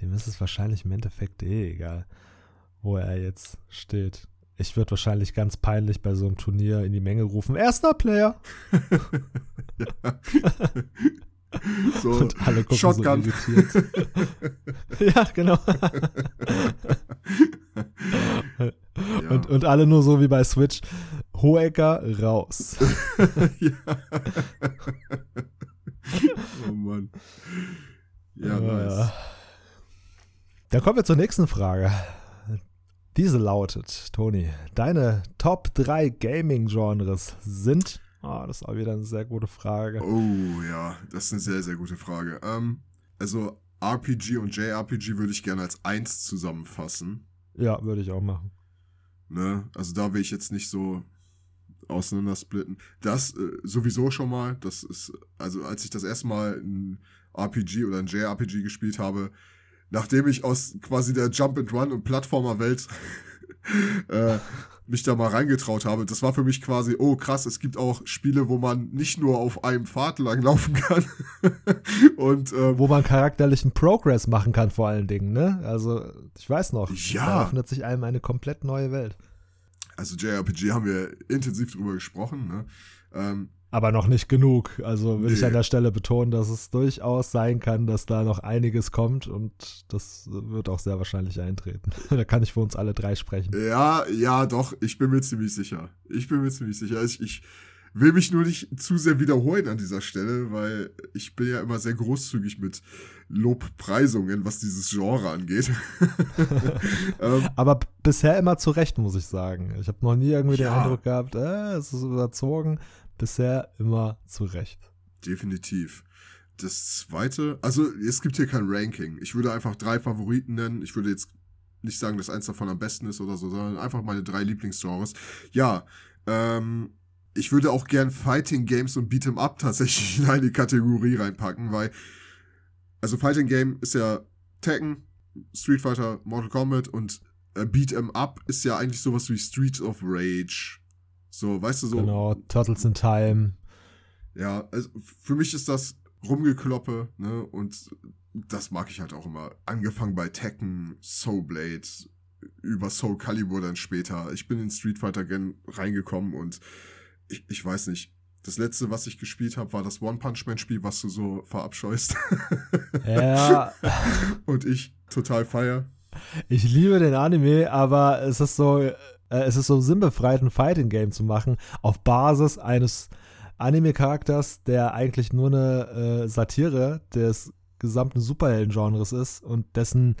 dem ist es wahrscheinlich im Endeffekt eh egal, wo er jetzt steht. Ich würde wahrscheinlich ganz peinlich bei so einem Turnier in die Menge rufen: Erster Player! ja. So, und alle gucken Shotgun. so irritiert. ja, genau. ja. Und, und alle nur so wie bei Switch. Hohecker raus. ja. oh Mann. Ja, nice. Dann kommen wir zur nächsten Frage. Diese lautet, Toni, deine Top 3 Gaming-Genres sind. Ah, oh, das ist auch wieder eine sehr gute Frage. Oh ja, das ist eine sehr, sehr gute Frage. Ähm, also RPG und JRPG würde ich gerne als eins zusammenfassen. Ja, würde ich auch machen. Ne? Also da will ich jetzt nicht so auseinandersplitten. Das äh, sowieso schon mal, das ist, also als ich das erste Mal ein RPG oder ein JRPG gespielt habe, nachdem ich aus quasi der Jump and Run und Plattformer-Welt äh, mich da mal reingetraut habe, das war für mich quasi, oh krass, es gibt auch Spiele, wo man nicht nur auf einem Pfad langlaufen kann. und ähm, wo man charakterlichen Progress machen kann, vor allen Dingen, ne? Also, ich weiß noch, ja. da öffnet sich einem eine komplett neue Welt. Also JRPG haben wir intensiv drüber gesprochen, ne? Ähm, aber noch nicht genug. Also will nee. ich an der Stelle betonen, dass es durchaus sein kann, dass da noch einiges kommt und das wird auch sehr wahrscheinlich eintreten. da kann ich für uns alle drei sprechen. Ja, ja, doch, ich bin mir ziemlich sicher. Ich bin mir ziemlich sicher. Ich, ich will mich nur nicht zu sehr wiederholen an dieser Stelle, weil ich bin ja immer sehr großzügig mit Lobpreisungen, was dieses Genre angeht. ähm, Aber bisher immer zu Recht, muss ich sagen. Ich habe noch nie irgendwie ja. den Eindruck gehabt, äh, es ist überzogen bisher immer zurecht. Definitiv. Das zweite, also es gibt hier kein Ranking. Ich würde einfach drei Favoriten nennen. Ich würde jetzt nicht sagen, dass eins davon am besten ist oder so, sondern einfach meine drei Lieblingsgenres. Ja, ähm, ich würde auch gern Fighting Games und Beat'em Up tatsächlich in eine Kategorie reinpacken, weil, also Fighting Game ist ja Tekken, Street Fighter, Mortal Kombat und äh, Beat'em Up ist ja eigentlich sowas wie Street of Rage so, weißt du, so. Genau, Turtles in Time. Ja, also für mich ist das Rumgekloppe, ne, und das mag ich halt auch immer. Angefangen bei Tekken, Soul Blade, über Soul Calibur dann später. Ich bin in Street Fighter Gen reingekommen und ich, ich weiß nicht. Das letzte, was ich gespielt habe, war das One Punch Man Spiel, was du so verabscheust. Ja. und ich total feier. Ich liebe den Anime, aber es ist so, äh, es ist so sinnbefreit, ein Fighting-Game zu machen, auf Basis eines Anime-Charakters, der eigentlich nur eine äh, Satire des gesamten Superhelden-Genres ist und dessen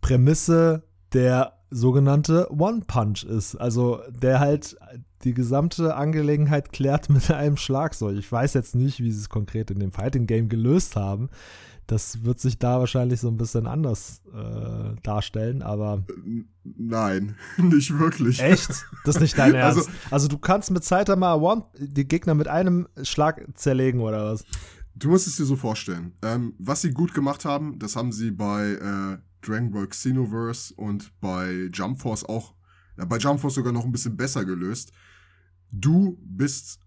Prämisse der sogenannte One-Punch ist. Also der halt die gesamte Angelegenheit klärt mit einem Schlagzeug. Ich weiß jetzt nicht, wie sie es konkret in dem Fighting-Game gelöst haben das wird sich da wahrscheinlich so ein bisschen anders äh, darstellen, aber. Nein, nicht wirklich. Echt? Das ist nicht dein also Ernst. Also, also du kannst mit Saitama One die Gegner mit einem Schlag zerlegen oder was? Du musst es dir so vorstellen. Ähm, was sie gut gemacht haben, das haben sie bei äh, Dragon Ball Xenoverse und bei Jump Force auch, ja, bei Jump Force sogar noch ein bisschen besser gelöst. Du bist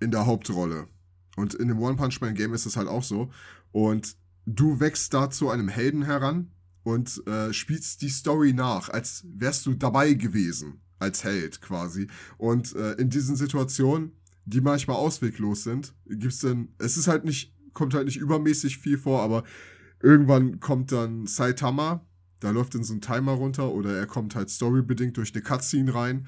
in der Hauptrolle. Und in dem One Punch Man Game ist es halt auch so. Und du wächst da zu einem Helden heran und äh, spielst die Story nach, als wärst du dabei gewesen, als Held quasi. Und äh, in diesen Situationen die manchmal ausweglos sind. Gibt's denn, es ist halt nicht, kommt halt nicht übermäßig viel vor, aber irgendwann kommt dann Saitama, da läuft dann so ein Timer runter oder er kommt halt storybedingt durch eine Cutscene rein.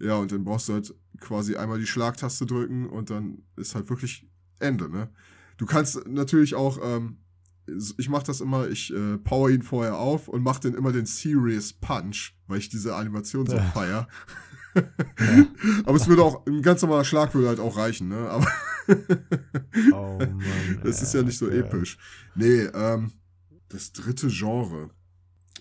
Ja, und dann brauchst du halt quasi einmal die Schlagtaste drücken und dann ist halt wirklich Ende, ne? Du kannst natürlich auch, ähm, ich mach das immer, ich äh, power ihn vorher auf und mach dann immer den Serious Punch, weil ich diese Animation so ja. feier. Aber es würde auch, ein ganz normaler Schlag würde halt auch reichen, ne? Aber oh Mann, das ist ja nicht so okay. episch. Nee, ähm, das dritte Genre.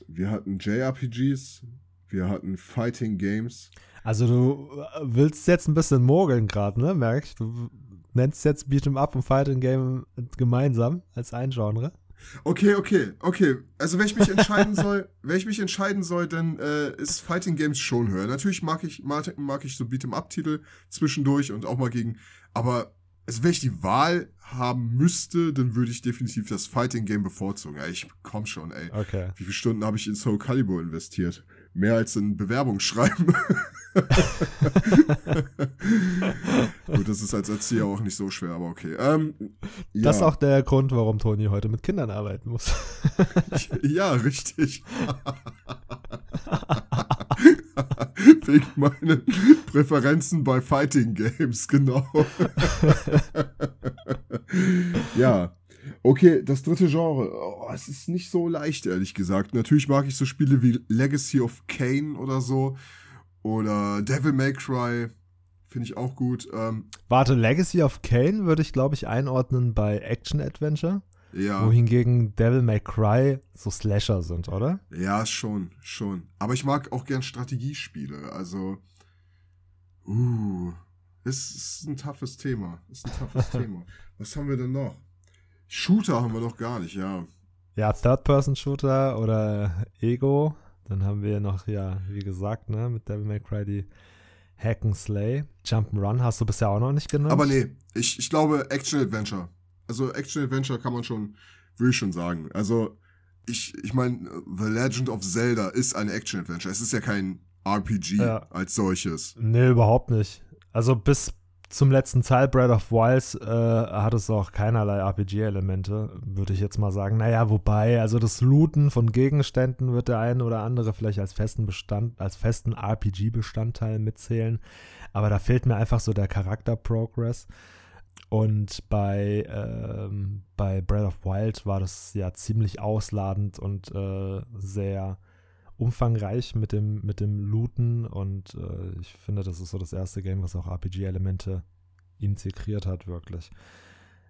Wir hatten JRPGs, wir hatten Fighting Games. Also du willst jetzt ein bisschen mogeln gerade, ne? Merkst du? Nennst jetzt Beat'em Up und Fighting Game gemeinsam als ein Genre. Okay, okay, okay. Also wenn ich mich entscheiden soll, wenn ich mich entscheiden soll, dann äh, ist Fighting Games schon höher. Natürlich mag ich mag, mag ich so Beat'em Up Titel zwischendurch und auch mal gegen, aber also wenn ich die Wahl haben müsste, dann würde ich definitiv das Fighting Game bevorzugen. Ey, ich komm schon, ey. Okay. Wie viele Stunden habe ich in Soul Calibur investiert? Mehr als in Bewerbungsschreiben. Gut, das ist als Erzieher auch nicht so schwer, aber okay. Ähm, ja. Das ist auch der Grund, warum Toni heute mit Kindern arbeiten muss. ja, richtig. Wegen meinen Präferenzen bei Fighting Games, genau. ja. Okay, das dritte Genre. Oh, es ist nicht so leicht, ehrlich gesagt. Natürlich mag ich so Spiele wie Legacy of Kane oder so. Oder Devil May Cry. Finde ich auch gut. Ähm, Warte, Legacy of Kane würde ich, glaube ich, einordnen bei Action Adventure. Ja. Wohingegen Devil May Cry so Slasher sind, oder? Ja, schon, schon. Aber ich mag auch gern Strategiespiele. Also, uh, es ist ein toughes Thema. Ist ein toughes Thema. Was haben wir denn noch? Shooter haben wir noch gar nicht, ja. Ja, Third-Person-Shooter oder Ego. Dann haben wir noch, ja, wie gesagt, ne, mit Devil May Cry die Hack and Slay. Jump'n'Run hast du bisher auch noch nicht genannt. Aber nee, ich, ich glaube Action-Adventure. Also Action-Adventure kann man schon, will ich schon sagen. Also ich, ich meine, The Legend of Zelda ist ein Action-Adventure. Es ist ja kein RPG ja. als solches. Nee, überhaupt nicht. Also bis zum letzten Teil, Breath of Wilds, äh, hat es auch keinerlei RPG-Elemente, würde ich jetzt mal sagen. Naja, wobei, also das Looten von Gegenständen wird der eine oder andere vielleicht als festen Bestand, als festen RPG-Bestandteil mitzählen. Aber da fehlt mir einfach so der Charakter-Progress. Und bei, ähm, bei Breath of Wild war das ja ziemlich ausladend und äh, sehr umfangreich mit dem, mit dem Looten und äh, ich finde, das ist so das erste Game, was auch RPG-Elemente integriert hat, wirklich.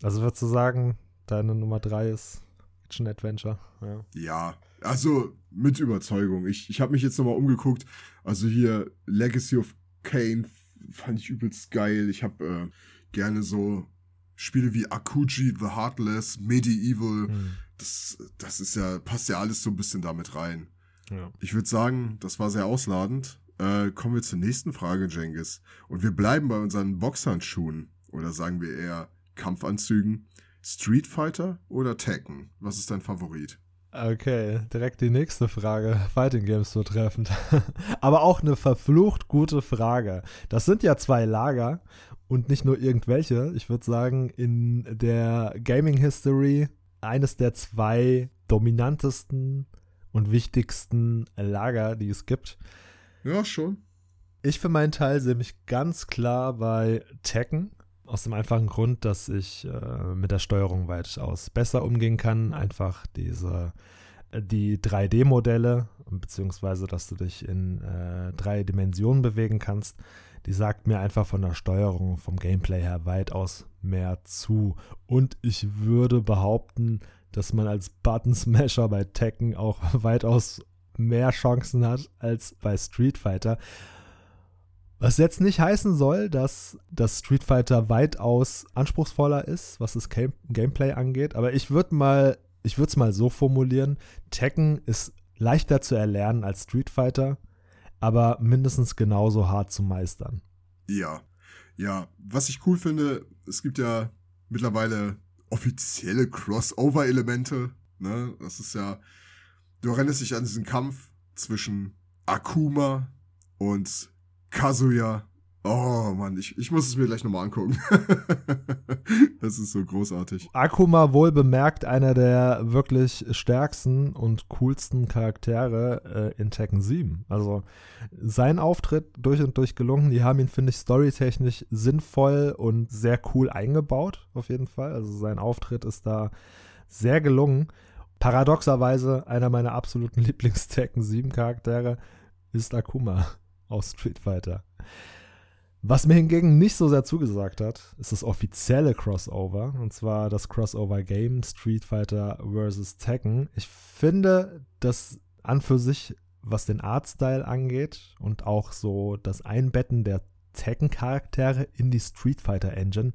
Also würdest du sagen, deine Nummer 3 ist Action Adventure? Ja, ja also mit Überzeugung. Ich, ich habe mich jetzt nochmal umgeguckt. Also hier Legacy of Kane fand ich übelst geil. Ich habe äh, gerne so Spiele wie Akuji, The Heartless, Medieval. Hm. Das, das ist ja, passt ja alles so ein bisschen damit rein. Ja. Ich würde sagen, das war sehr ausladend. Äh, kommen wir zur nächsten Frage, Jengis. Und wir bleiben bei unseren Boxhandschuhen. Oder sagen wir eher Kampfanzügen. Street Fighter oder Tekken? Was ist dein Favorit? Okay, direkt die nächste Frage. Fighting Games betreffend. Aber auch eine verflucht gute Frage. Das sind ja zwei Lager und nicht nur irgendwelche. Ich würde sagen, in der Gaming History eines der zwei dominantesten und wichtigsten Lager, die es gibt. Ja, schon. Ich für meinen Teil sehe mich ganz klar bei Tekken. Aus dem einfachen Grund, dass ich äh, mit der Steuerung weitaus besser umgehen kann. Einfach diese, äh, die 3D-Modelle, beziehungsweise dass du dich in äh, drei Dimensionen bewegen kannst, die sagt mir einfach von der Steuerung, vom Gameplay her weitaus mehr zu. Und ich würde behaupten, dass man als Button Smasher bei Tekken auch weitaus mehr Chancen hat als bei Street Fighter. Was jetzt nicht heißen soll, dass das Street Fighter weitaus anspruchsvoller ist, was das Game Gameplay angeht, aber ich würde mal, ich würde es mal so formulieren: Tekken ist leichter zu erlernen als Street Fighter, aber mindestens genauso hart zu meistern. Ja, ja. Was ich cool finde, es gibt ja mittlerweile offizielle Crossover-Elemente. Ne? Das ist ja, du erinnerst dich an diesen Kampf zwischen Akuma und Kazuya Oh Mann, ich, ich muss es mir gleich nochmal angucken. das ist so großartig. Akuma wohl bemerkt einer der wirklich stärksten und coolsten Charaktere äh, in Tekken 7. Also sein Auftritt durch und durch gelungen. Die haben ihn, finde ich, storytechnisch sinnvoll und sehr cool eingebaut, auf jeden Fall. Also sein Auftritt ist da sehr gelungen. Paradoxerweise einer meiner absoluten Lieblings-Tekken 7 Charaktere ist Akuma aus Street Fighter. Was mir hingegen nicht so sehr zugesagt hat, ist das offizielle Crossover. Und zwar das Crossover-Game Street Fighter vs. Tekken. Ich finde, dass an für sich, was den Artstyle angeht und auch so das Einbetten der Tekken-Charaktere in die Street Fighter Engine,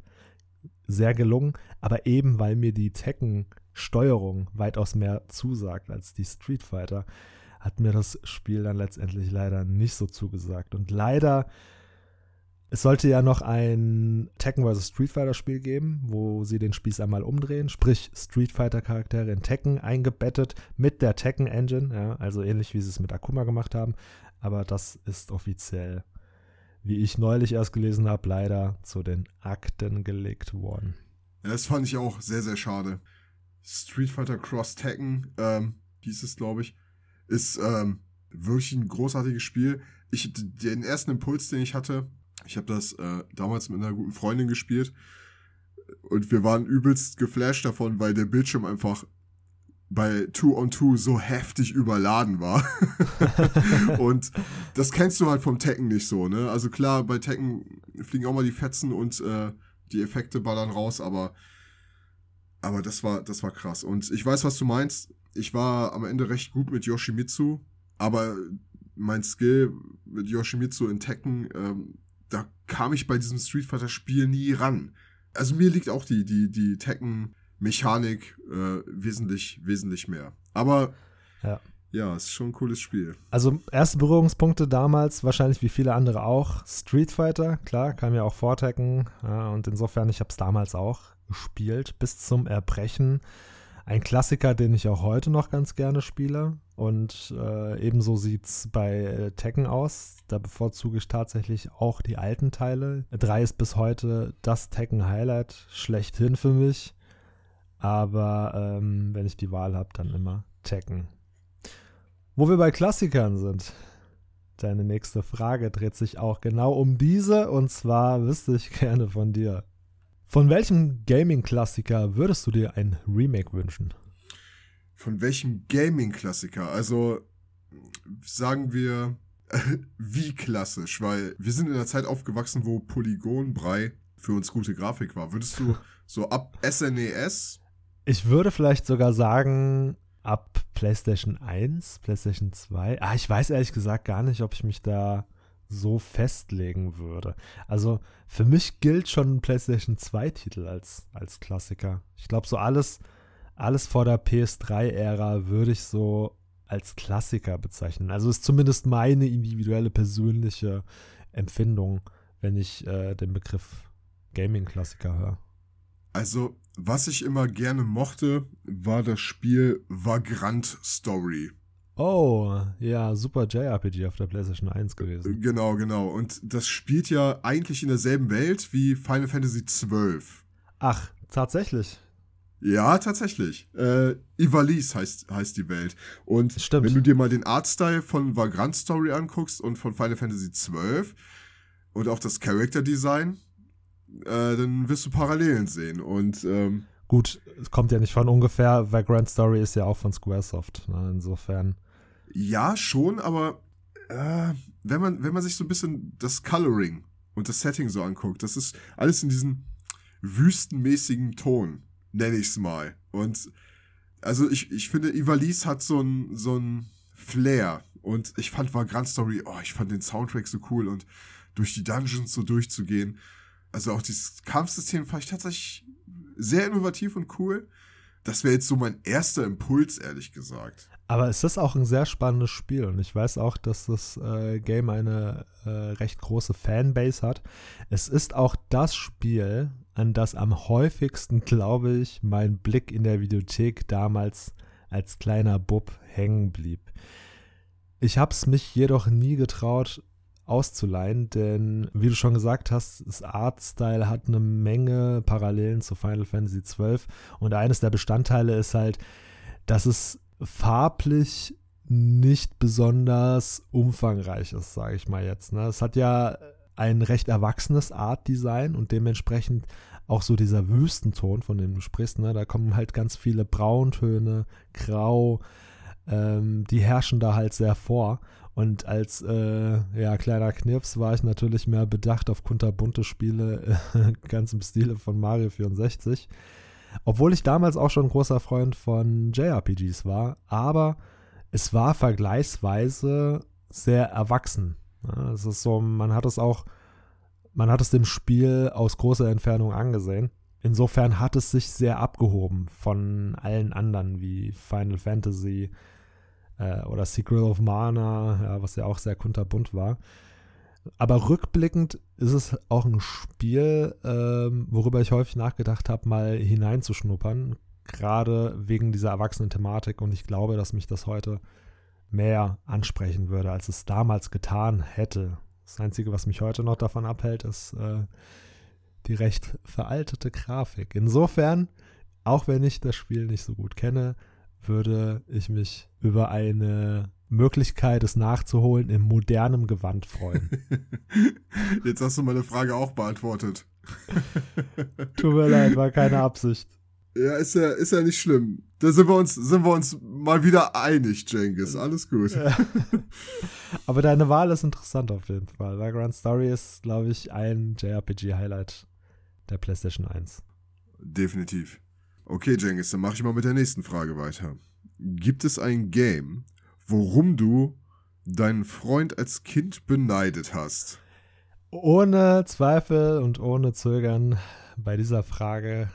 sehr gelungen. Aber eben, weil mir die Tekken-Steuerung weitaus mehr zusagt als die Street Fighter, hat mir das Spiel dann letztendlich leider nicht so zugesagt. Und leider es sollte ja noch ein Tekken vs. Street Fighter Spiel geben, wo sie den Spieß einmal umdrehen, sprich Street Fighter Charaktere in Tekken eingebettet mit der Tekken Engine, ja, also ähnlich wie sie es mit Akuma gemacht haben. Aber das ist offiziell, wie ich neulich erst gelesen habe, leider zu den Akten gelegt worden. Ja, das fand ich auch sehr, sehr schade. Street Fighter Cross Tekken, ähm, hieß es, glaube ich, ist ähm, wirklich ein großartiges Spiel. Ich, den ersten Impuls, den ich hatte, ich habe das äh, damals mit einer guten Freundin gespielt und wir waren übelst geflasht davon, weil der Bildschirm einfach bei Two on Two so heftig überladen war. und das kennst du halt vom Tekken nicht so, ne? Also klar, bei Tekken fliegen auch mal die Fetzen und äh, die Effekte ballern raus, aber aber das war das war krass und ich weiß, was du meinst. Ich war am Ende recht gut mit Yoshimitsu, aber mein Skill mit Yoshimitsu in Tekken ähm, da kam ich bei diesem Street Fighter Spiel nie ran. Also mir liegt auch die, die, die Tekken-Mechanik äh, wesentlich, wesentlich mehr. Aber ja. ja, ist schon ein cooles Spiel. Also erste Berührungspunkte damals, wahrscheinlich wie viele andere auch, Street Fighter, klar, kam ja auch vor Tekken. Ja, und insofern, ich habe es damals auch gespielt, bis zum Erbrechen. Ein Klassiker, den ich auch heute noch ganz gerne spiele. Und äh, ebenso sieht es bei äh, Tekken aus. Da bevorzuge ich tatsächlich auch die alten Teile. 3 ist bis heute das Tekken-Highlight schlechthin für mich. Aber ähm, wenn ich die Wahl habe, dann immer Tekken. Wo wir bei Klassikern sind. Deine nächste Frage dreht sich auch genau um diese. Und zwar wüsste ich gerne von dir. Von welchem Gaming-Klassiker würdest du dir ein Remake wünschen? Von welchem Gaming-Klassiker? Also sagen wir wie klassisch, weil wir sind in einer Zeit aufgewachsen, wo Polygonbrei für uns gute Grafik war. Würdest du so ab SNES? E ich würde vielleicht sogar sagen, ab PlayStation 1, PlayStation 2. Ah, ich weiß ehrlich gesagt gar nicht, ob ich mich da so festlegen würde. Also für mich gilt schon ein PlayStation 2-Titel als, als Klassiker. Ich glaube, so alles, alles vor der PS3-Ära würde ich so als Klassiker bezeichnen. Also ist zumindest meine individuelle persönliche Empfindung, wenn ich äh, den Begriff Gaming-Klassiker höre. Also, was ich immer gerne mochte, war das Spiel Vagrant Story. Oh, ja, super JRPG auf der PlayStation 1 gewesen. Genau, genau. Und das spielt ja eigentlich in derselben Welt wie Final Fantasy XII. Ach, tatsächlich. Ja, tatsächlich. Äh, Ivalice heißt, heißt die Welt. Und Stimmt. wenn du dir mal den Artstyle von Vagrant Story anguckst und von Final Fantasy XII und auch das Character Design, äh, dann wirst du Parallelen sehen. Und ähm, gut, es kommt ja nicht von ungefähr. Vagrant Story ist ja auch von Squaresoft. Ne? Insofern. Ja, schon, aber äh, wenn, man, wenn man sich so ein bisschen das Coloring und das Setting so anguckt, das ist alles in diesem wüstenmäßigen Ton, nenne ich es mal. Und also ich, ich finde, Ivalice hat so ein, so ein Flair. Und ich fand Vagrant Story, oh, ich fand den Soundtrack so cool und durch die Dungeons so durchzugehen. Also auch dieses Kampfsystem fand ich tatsächlich sehr innovativ und cool. Das wäre jetzt so mein erster Impuls, ehrlich gesagt. Aber es ist auch ein sehr spannendes Spiel und ich weiß auch, dass das äh, Game eine äh, recht große Fanbase hat. Es ist auch das Spiel, an das am häufigsten, glaube ich, mein Blick in der Videothek damals als kleiner Bub hängen blieb. Ich habe es mich jedoch nie getraut, auszuleihen, denn wie du schon gesagt hast, das Artstyle hat eine Menge Parallelen zu Final Fantasy XII und eines der Bestandteile ist halt, dass es farblich nicht besonders umfangreich ist, sage ich mal jetzt. Ne? Es hat ja ein recht erwachsenes Art-Design und dementsprechend auch so dieser Wüstenton, von dem du sprichst. Ne? Da kommen halt ganz viele Brauntöne, Grau, ähm, die herrschen da halt sehr vor. Und als äh, ja, kleiner Knirps war ich natürlich mehr bedacht auf kunterbunte Spiele, ganz im Stile von Mario 64. Obwohl ich damals auch schon großer Freund von JRPGs war, aber es war vergleichsweise sehr erwachsen. Ja, es ist so, man hat es auch, man hat es dem Spiel aus großer Entfernung angesehen. Insofern hat es sich sehr abgehoben von allen anderen wie Final Fantasy äh, oder Secret of Mana, ja, was ja auch sehr kunterbunt war. Aber rückblickend ist es auch ein Spiel, ähm, worüber ich häufig nachgedacht habe, mal hineinzuschnuppern, gerade wegen dieser erwachsenen Thematik. Und ich glaube, dass mich das heute mehr ansprechen würde, als es damals getan hätte. Das Einzige, was mich heute noch davon abhält, ist äh, die recht veraltete Grafik. Insofern, auch wenn ich das Spiel nicht so gut kenne, würde ich mich über eine Möglichkeit, es nachzuholen, in modernem Gewand freuen. Jetzt hast du meine Frage auch beantwortet. Tut mir leid, war keine Absicht. Ja, ist ja, ist ja nicht schlimm. Da sind wir uns, sind wir uns mal wieder einig, Jengis. Alles gut. Ja. Aber deine Wahl ist interessant auf jeden Fall. Vagrant Story ist, glaube ich, ein JRPG-Highlight der PlayStation 1. Definitiv. Okay, Jengis, dann mache ich mal mit der nächsten Frage weiter. Gibt es ein Game, worum du deinen Freund als Kind beneidet hast? Ohne Zweifel und ohne Zögern bei dieser Frage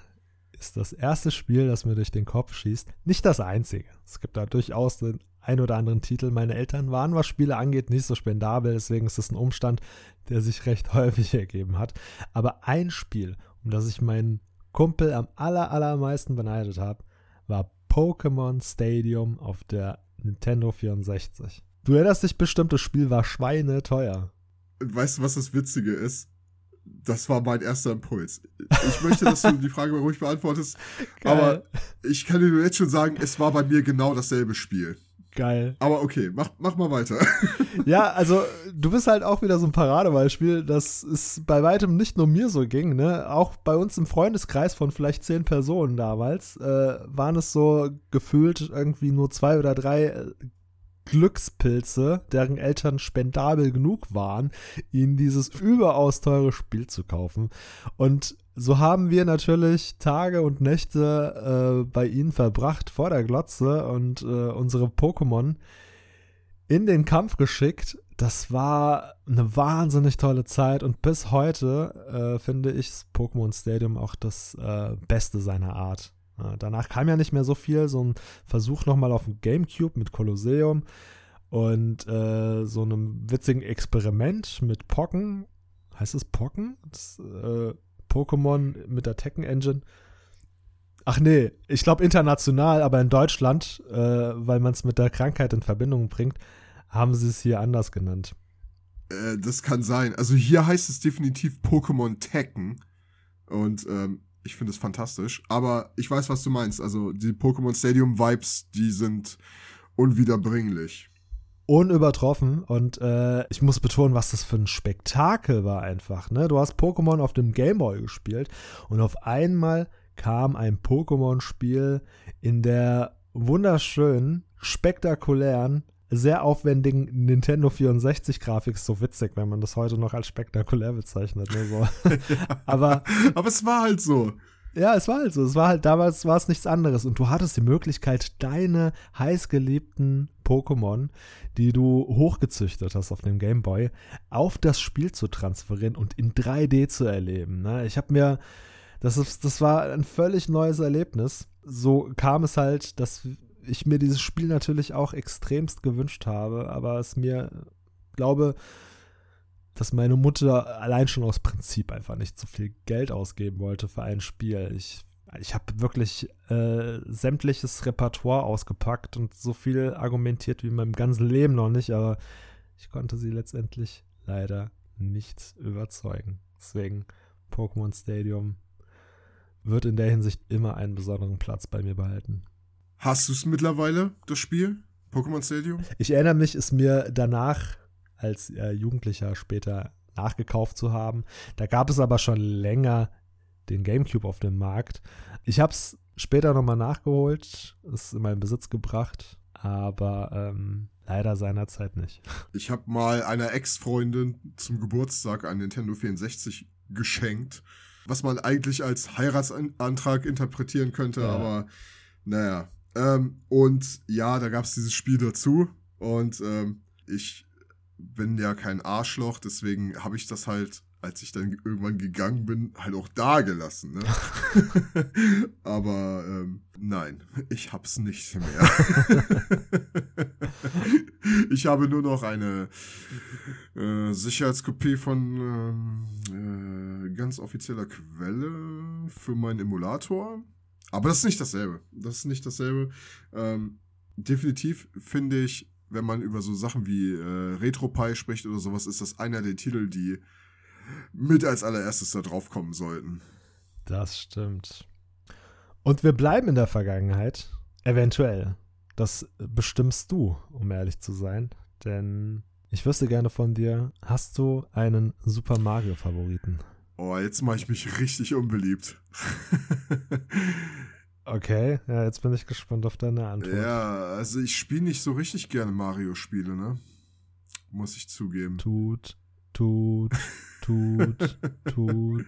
ist das erste Spiel, das mir durch den Kopf schießt, nicht das einzige. Es gibt da durchaus den ein oder anderen Titel. Meine Eltern waren, was Spiele angeht, nicht so spendabel, deswegen ist es ein Umstand, der sich recht häufig ergeben hat. Aber ein Spiel, um das ich meinen Kumpel am aller, allermeisten beneidet habe, war Pokémon Stadium auf der Nintendo 64. Du erinnerst dich bestimmt, das Spiel war schweineteuer. Weißt du, was das Witzige ist? Das war mein erster Impuls. Ich möchte, dass du die Frage mal ruhig beantwortest. Geil. Aber ich kann dir jetzt schon sagen, es war bei mir genau dasselbe Spiel. Geil. Aber okay, mach, mach mal weiter. Ja, also du bist halt auch wieder so ein Paradebeispiel, dass es bei weitem nicht nur mir so ging, ne? Auch bei uns im Freundeskreis von vielleicht zehn Personen damals äh, waren es so gefühlt irgendwie nur zwei oder drei äh, Glückspilze, deren Eltern spendabel genug waren, ihnen dieses überaus teure Spiel zu kaufen. Und so haben wir natürlich Tage und Nächte äh, bei ihnen verbracht vor der Glotze und äh, unsere Pokémon in den Kampf geschickt. Das war eine wahnsinnig tolle Zeit und bis heute äh, finde ich Pokémon Stadium auch das äh, Beste seiner Art. Ja, danach kam ja nicht mehr so viel, so ein Versuch nochmal auf dem Gamecube mit Kolosseum und äh, so einem witzigen Experiment mit Pocken. Heißt es Pocken? Das, äh, Pokémon mit der Tekken Engine. Ach nee, ich glaube international, aber in Deutschland, äh, weil man es mit der Krankheit in Verbindung bringt, haben sie es hier anders genannt. Äh, das kann sein. Also hier heißt es definitiv Pokémon Tekken. Und ähm, ich finde es fantastisch. Aber ich weiß, was du meinst. Also die Pokémon Stadium Vibes, die sind unwiederbringlich. Unübertroffen und äh, ich muss betonen, was das für ein Spektakel war einfach. Ne? Du hast Pokémon auf dem Gameboy gespielt und auf einmal kam ein Pokémon-Spiel in der wunderschönen, spektakulären sehr aufwendigen Nintendo 64-Grafik so witzig, wenn man das heute noch als spektakulär bezeichnet. Ne, so. aber, aber es war halt so. Ja, es war halt so. Es war halt damals war es nichts anderes. Und du hattest die Möglichkeit, deine heißgeliebten Pokémon, die du hochgezüchtet hast auf dem Game Boy, auf das Spiel zu transferieren und in 3D zu erleben. Ne? Ich habe mir, das, ist, das war ein völlig neues Erlebnis. So kam es halt, dass ich mir dieses Spiel natürlich auch extremst gewünscht habe, aber es mir, glaube, dass meine Mutter allein schon aus Prinzip einfach nicht so viel Geld ausgeben wollte für ein Spiel. Ich, ich habe wirklich äh, sämtliches Repertoire ausgepackt und so viel argumentiert wie in meinem ganzen Leben noch nicht, aber ich konnte sie letztendlich leider nicht überzeugen. Deswegen Pokémon Stadium wird in der Hinsicht immer einen besonderen Platz bei mir behalten. Hast du es mittlerweile, das Spiel? Pokémon Stadium? Ich erinnere mich, es mir danach als äh, Jugendlicher später nachgekauft zu haben. Da gab es aber schon länger den GameCube auf dem Markt. Ich habe es später nochmal nachgeholt, es in meinen Besitz gebracht, aber ähm, leider seinerzeit nicht. Ich habe mal einer Ex-Freundin zum Geburtstag ein Nintendo 64 geschenkt, was man eigentlich als Heiratsantrag interpretieren könnte, ja. aber naja. Ähm, und ja, da gab es dieses Spiel dazu und ähm, ich bin ja kein Arschloch, deswegen habe ich das halt, als ich dann irgendwann gegangen bin, halt auch da gelassen. Ne? Aber ähm, nein, ich hab's nicht mehr. ich habe nur noch eine äh, Sicherheitskopie von äh, ganz offizieller Quelle für meinen Emulator. Aber das ist nicht dasselbe. Das ist nicht dasselbe. Ähm, definitiv finde ich wenn man über so Sachen wie äh, RetroPie spricht oder sowas, ist das einer der Titel, die mit als allererstes da drauf kommen sollten. Das stimmt. Und wir bleiben in der Vergangenheit. Eventuell. Das bestimmst du, um ehrlich zu sein. Denn ich wüsste gerne von dir, hast du einen Super Mario-Favoriten? Oh, jetzt mache ich mich richtig unbeliebt. Okay, ja, jetzt bin ich gespannt auf deine Antwort. Ja, also ich spiele nicht so richtig gerne Mario-Spiele, ne? Muss ich zugeben. Tut, tut, tut, tut.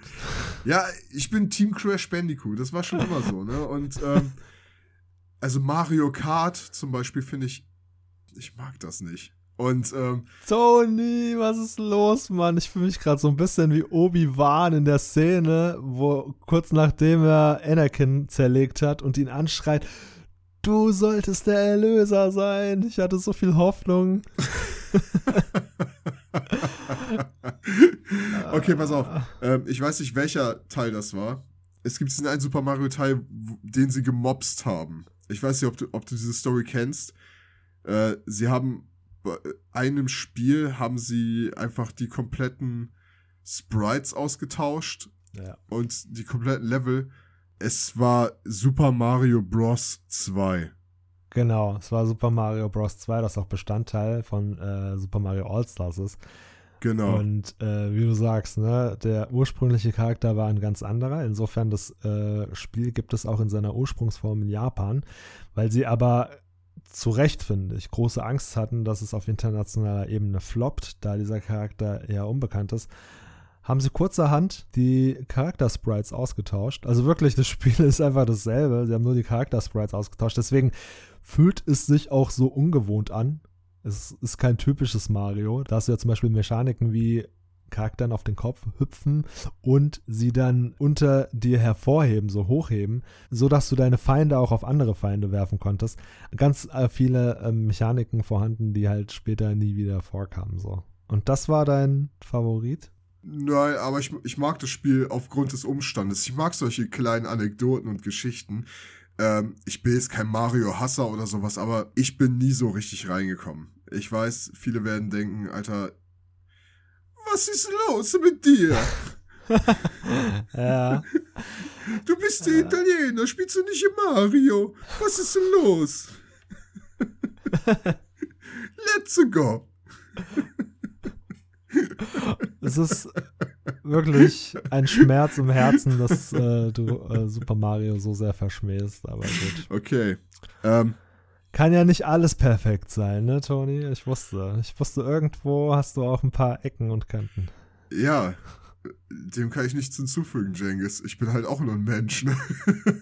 Ja, ich bin Team Crash Bandicoot, das war schon immer so, ne? Und ähm, also Mario Kart zum Beispiel finde ich, ich mag das nicht. Und ähm, Tony, was ist los, Mann? Ich fühle mich gerade so ein bisschen wie Obi-Wan in der Szene, wo kurz nachdem er Anakin zerlegt hat und ihn anschreit, du solltest der Erlöser sein. Ich hatte so viel Hoffnung. okay, pass auf. Ähm, ich weiß nicht, welcher Teil das war. Es gibt diesen einen Super Mario Teil, den sie gemobst haben. Ich weiß nicht, ob du, ob du diese Story kennst. Äh, sie haben einem Spiel haben sie einfach die kompletten Sprites ausgetauscht ja. und die kompletten Level. Es war Super Mario Bros. 2. Genau, es war Super Mario Bros. 2, das auch Bestandteil von äh, Super Mario All-Stars ist. Genau. Und äh, wie du sagst, ne, der ursprüngliche Charakter war ein ganz anderer. Insofern das äh, Spiel gibt es auch in seiner Ursprungsform in Japan, weil sie aber zu Recht, finde ich, große Angst hatten, dass es auf internationaler Ebene floppt, da dieser Charakter eher unbekannt ist, haben sie kurzerhand die Charakter-Sprites ausgetauscht. Also wirklich, das Spiel ist einfach dasselbe. Sie haben nur die Charakter-Sprites ausgetauscht. Deswegen fühlt es sich auch so ungewohnt an. Es ist kein typisches Mario. Da hast du ja zum Beispiel Mechaniken wie Charakteren auf den Kopf hüpfen und sie dann unter dir hervorheben, so hochheben, so dass du deine Feinde auch auf andere Feinde werfen konntest. Ganz äh, viele äh, Mechaniken vorhanden, die halt später nie wieder vorkamen, so. Und das war dein Favorit? Nein, aber ich, ich mag das Spiel aufgrund des Umstandes. Ich mag solche kleinen Anekdoten und Geschichten. Ähm, ich bin jetzt kein Mario-Hasser oder sowas, aber ich bin nie so richtig reingekommen. Ich weiß, viele werden denken, Alter, was ist los mit dir? ja. Du bist der Italiener, spielst du nicht im Mario? Was ist denn los? Let's go. Es ist wirklich ein Schmerz im Herzen, dass äh, du äh, Super Mario so sehr verschmähst, aber gut. Okay. Ähm, kann ja nicht alles perfekt sein, ne, Toni? Ich wusste. Ich wusste, irgendwo hast du auch ein paar Ecken und Kanten. Ja, dem kann ich nichts hinzufügen, Jengis. Ich bin halt auch nur ein Mensch, ne?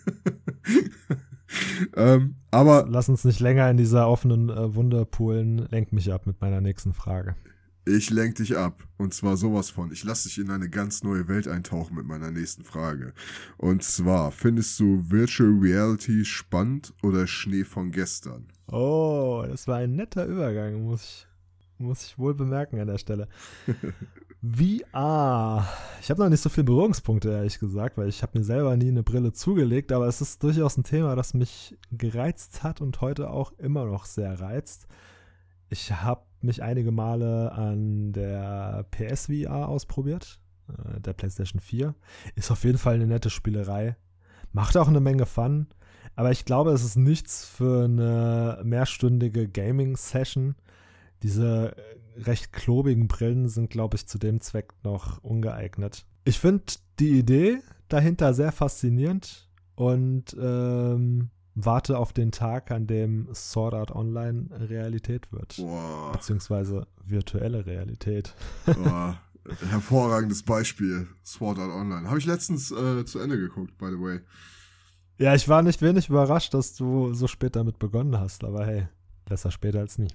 ähm, aber. Lass uns nicht länger in dieser offenen äh, Wunde poolen. Lenk mich ab mit meiner nächsten Frage. Ich lenk dich ab. Und zwar sowas von. Ich lasse dich in eine ganz neue Welt eintauchen mit meiner nächsten Frage. Und zwar, findest du Virtual Reality spannend oder Schnee von gestern? Oh, das war ein netter Übergang, muss ich, muss ich wohl bemerken an der Stelle. VR. Ich habe noch nicht so viele Berührungspunkte, ehrlich gesagt, weil ich habe mir selber nie eine Brille zugelegt, aber es ist durchaus ein Thema, das mich gereizt hat und heute auch immer noch sehr reizt. Ich habe mich einige Male an der PSVR ausprobiert, äh, der PlayStation 4. Ist auf jeden Fall eine nette Spielerei. Macht auch eine Menge Fun. Aber ich glaube, es ist nichts für eine mehrstündige Gaming-Session. Diese recht klobigen Brillen sind, glaube ich, zu dem Zweck noch ungeeignet. Ich finde die Idee dahinter sehr faszinierend und ähm, warte auf den Tag, an dem Sword Art Online Realität wird. Boah. Beziehungsweise virtuelle Realität. Boah. Hervorragendes Beispiel, Sword Art Online. Habe ich letztens äh, zu Ende geguckt, by the way. Ja, ich war nicht wenig überrascht, dass du so spät damit begonnen hast, aber hey, besser später als nie.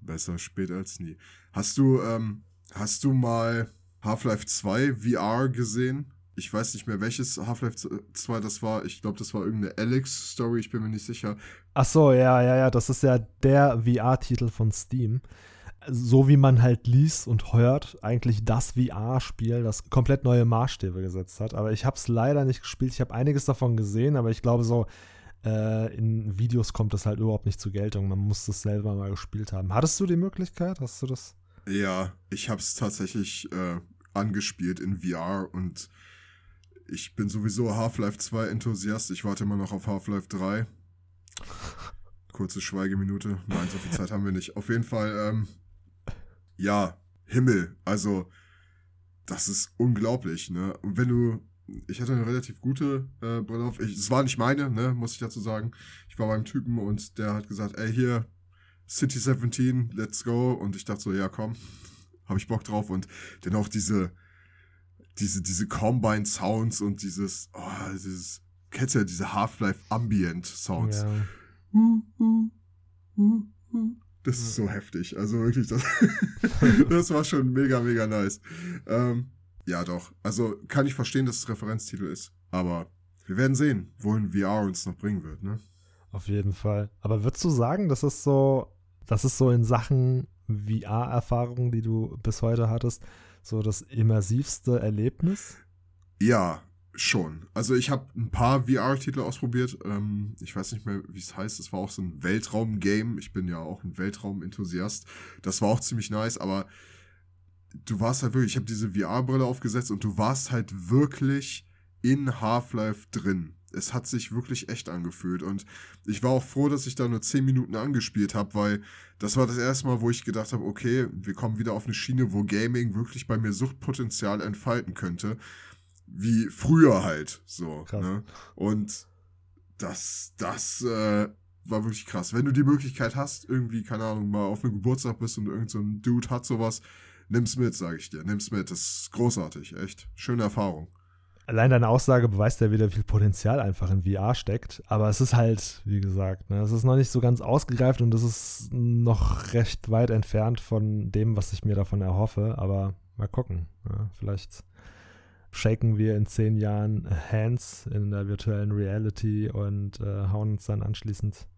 Besser spät als nie. Hast du, ähm, hast du mal Half-Life 2 VR gesehen? Ich weiß nicht mehr, welches Half-Life 2 das war. Ich glaube, das war irgendeine Alex-Story, ich bin mir nicht sicher. Ach so, ja, ja, ja, das ist ja der VR-Titel von Steam. So wie man halt liest und hört, eigentlich das VR-Spiel, das komplett neue Maßstäbe gesetzt hat. Aber ich habe es leider nicht gespielt. Ich habe einiges davon gesehen, aber ich glaube so, äh, in Videos kommt das halt überhaupt nicht zur Geltung. Man muss das selber mal gespielt haben. Hattest du die Möglichkeit? Hast du das? Ja, ich habe es tatsächlich äh, angespielt in VR und ich bin sowieso Half-Life 2 Enthusiast. Ich warte immer noch auf Half-Life 3. Kurze Schweigeminute. Nein, so viel Zeit haben wir nicht. Auf jeden Fall, ähm, ja, Himmel. Also, das ist unglaublich, ne? Und wenn du, ich hatte eine relativ gute äh, Brille auf. Es war nicht meine, ne, muss ich dazu sagen. Ich war beim Typen und der hat gesagt, ey, hier, City 17, let's go. Und ich dachte so, ja, komm, habe ich Bock drauf. Und dann auch diese, diese, diese Combine Sounds und dieses, oh, dieses, kennst du ja diese Half-Life Ambient Sounds. Ja. Das ist so heftig. Also wirklich, das, das war schon mega, mega nice. Ähm, ja, doch. Also kann ich verstehen, dass es Referenztitel ist. Aber wir werden sehen, wohin VR uns noch bringen wird, ne? Auf jeden Fall. Aber würdest du sagen, das ist so, das ist so in Sachen VR-Erfahrungen, die du bis heute hattest, so das immersivste Erlebnis? Ja, schon. Also ich habe ein paar VR-Titel ausprobiert. Ähm, ich weiß nicht mehr, wie es heißt. Es war auch so ein Weltraum-Game. Ich bin ja auch ein Weltraum-Enthusiast. Das war auch ziemlich nice, aber du warst halt wirklich, ich habe diese VR-Brille aufgesetzt und du warst halt wirklich in Half-Life drin. Es hat sich wirklich echt angefühlt und ich war auch froh, dass ich da nur 10 Minuten angespielt habe, weil das war das erste Mal, wo ich gedacht habe, okay, wir kommen wieder auf eine Schiene, wo Gaming wirklich bei mir Suchtpotenzial entfalten könnte, wie früher halt so. Ne? Und das, das äh, war wirklich krass. Wenn du die Möglichkeit hast, irgendwie, keine Ahnung, mal auf einem Geburtstag bist und irgendein so Dude hat sowas, nimm's mit, sage ich dir. Nimm's mit. Das ist großartig, echt. Schöne Erfahrung. Allein deine Aussage beweist ja wieder, wie viel Potenzial einfach in VR steckt. Aber es ist halt, wie gesagt, ne, es ist noch nicht so ganz ausgereift und es ist noch recht weit entfernt von dem, was ich mir davon erhoffe. Aber mal gucken. Ja, vielleicht shaken wir in zehn Jahren Hands in der virtuellen Reality und äh, hauen uns dann anschließend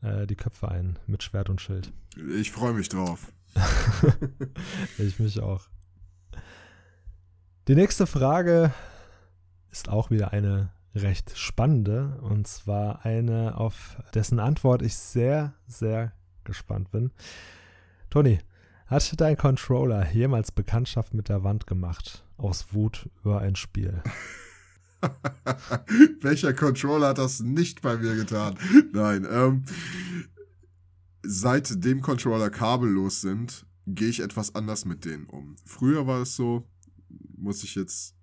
äh, die Köpfe ein mit Schwert und Schild. Ich freue mich drauf. ich mich auch. Die nächste Frage ist auch wieder eine recht spannende und zwar eine, auf dessen Antwort ich sehr, sehr gespannt bin. Toni, hat dein Controller jemals Bekanntschaft mit der Wand gemacht? Aus Wut über ein Spiel? Welcher Controller hat das nicht bei mir getan? Nein, ähm, seitdem Controller kabellos sind, gehe ich etwas anders mit denen um. Früher war es so, muss ich jetzt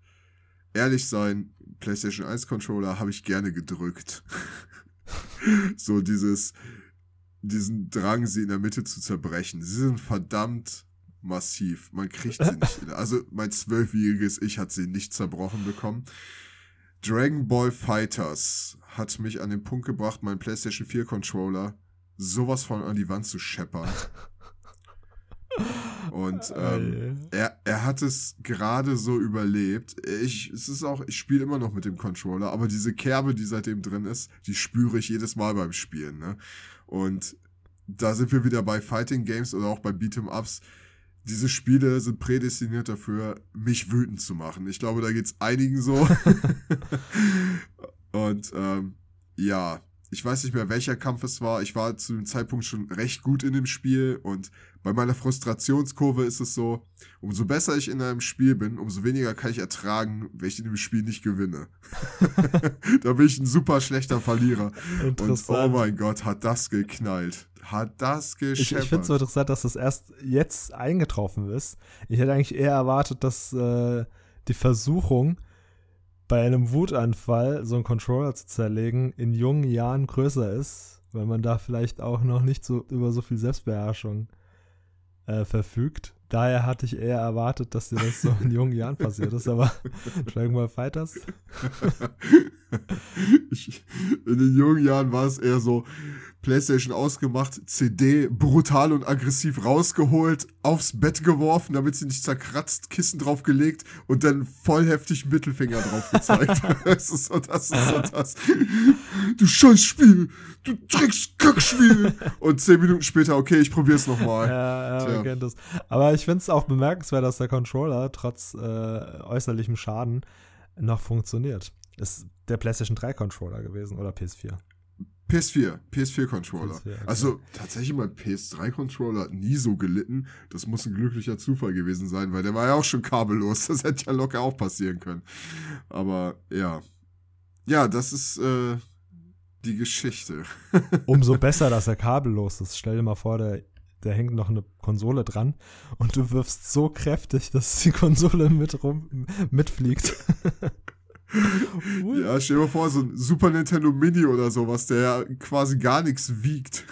ehrlich sein, PlayStation 1 Controller habe ich gerne gedrückt. so dieses, diesen Drang, sie in der Mitte zu zerbrechen. Sie sind verdammt massiv. Man kriegt sie nicht. Also mein zwölfjähriges Ich hat sie nicht zerbrochen bekommen. Dragon Ball Fighters hat mich an den Punkt gebracht, meinen PlayStation 4 Controller sowas von an die Wand zu scheppern. Und ähm, er, er hat es gerade so überlebt. Ich, es ist auch, ich spiele immer noch mit dem Controller, aber diese Kerbe, die seitdem drin ist, die spüre ich jedes Mal beim Spielen. Ne? Und da sind wir wieder bei Fighting Games oder auch bei Beat'em Ups. Diese Spiele sind prädestiniert dafür, mich wütend zu machen. Ich glaube, da geht es einigen so. Und ähm, ja, ich weiß nicht mehr, welcher Kampf es war. Ich war zu dem Zeitpunkt schon recht gut in dem Spiel und bei meiner Frustrationskurve ist es so, umso besser ich in einem Spiel bin, umso weniger kann ich ertragen, wenn ich in dem Spiel nicht gewinne. da bin ich ein super schlechter Verlierer. Und oh mein Gott, hat das geknallt. Hat das gescheppert. Ich, ich finde es so interessant, dass das erst jetzt eingetroffen ist. Ich hätte eigentlich eher erwartet, dass äh, die Versuchung, bei einem Wutanfall so einen Controller zu zerlegen, in jungen Jahren größer ist, weil man da vielleicht auch noch nicht so über so viel Selbstbeherrschung äh, verfügt. Daher hatte ich eher erwartet, dass dir das so in jungen Jahren passiert ist, aber steigen wir Fighters. in den jungen Jahren war es eher so, Playstation ausgemacht, CD brutal und aggressiv rausgeholt, aufs Bett geworfen, damit sie nicht zerkratzt, Kissen draufgelegt und dann voll heftig Mittelfinger drauf gezeigt. das ist so, das ist so das. Du scheiß Spiel, du Drecks Kackspiel. Und zehn Minuten später, okay, ich probier's nochmal. Ja, ja, man kennt das. Aber ich finde es auch bemerkenswert, dass der Controller trotz äh, äußerlichem Schaden noch funktioniert. Ist der PlayStation 3 Controller gewesen oder PS4? PS4, PS4-Controller. PS4, okay. Also tatsächlich mein PS3-Controller hat nie so gelitten. Das muss ein glücklicher Zufall gewesen sein, weil der war ja auch schon kabellos. Das hätte ja locker auch passieren können. Aber ja. Ja, das ist äh, die Geschichte. Umso besser, dass er kabellos ist. Stell dir mal vor, der, der hängt noch eine Konsole dran und du wirfst so kräftig, dass die Konsole mit rum mitfliegt. ja, stell dir mal vor, so ein Super Nintendo Mini oder sowas, der ja quasi gar nichts wiegt.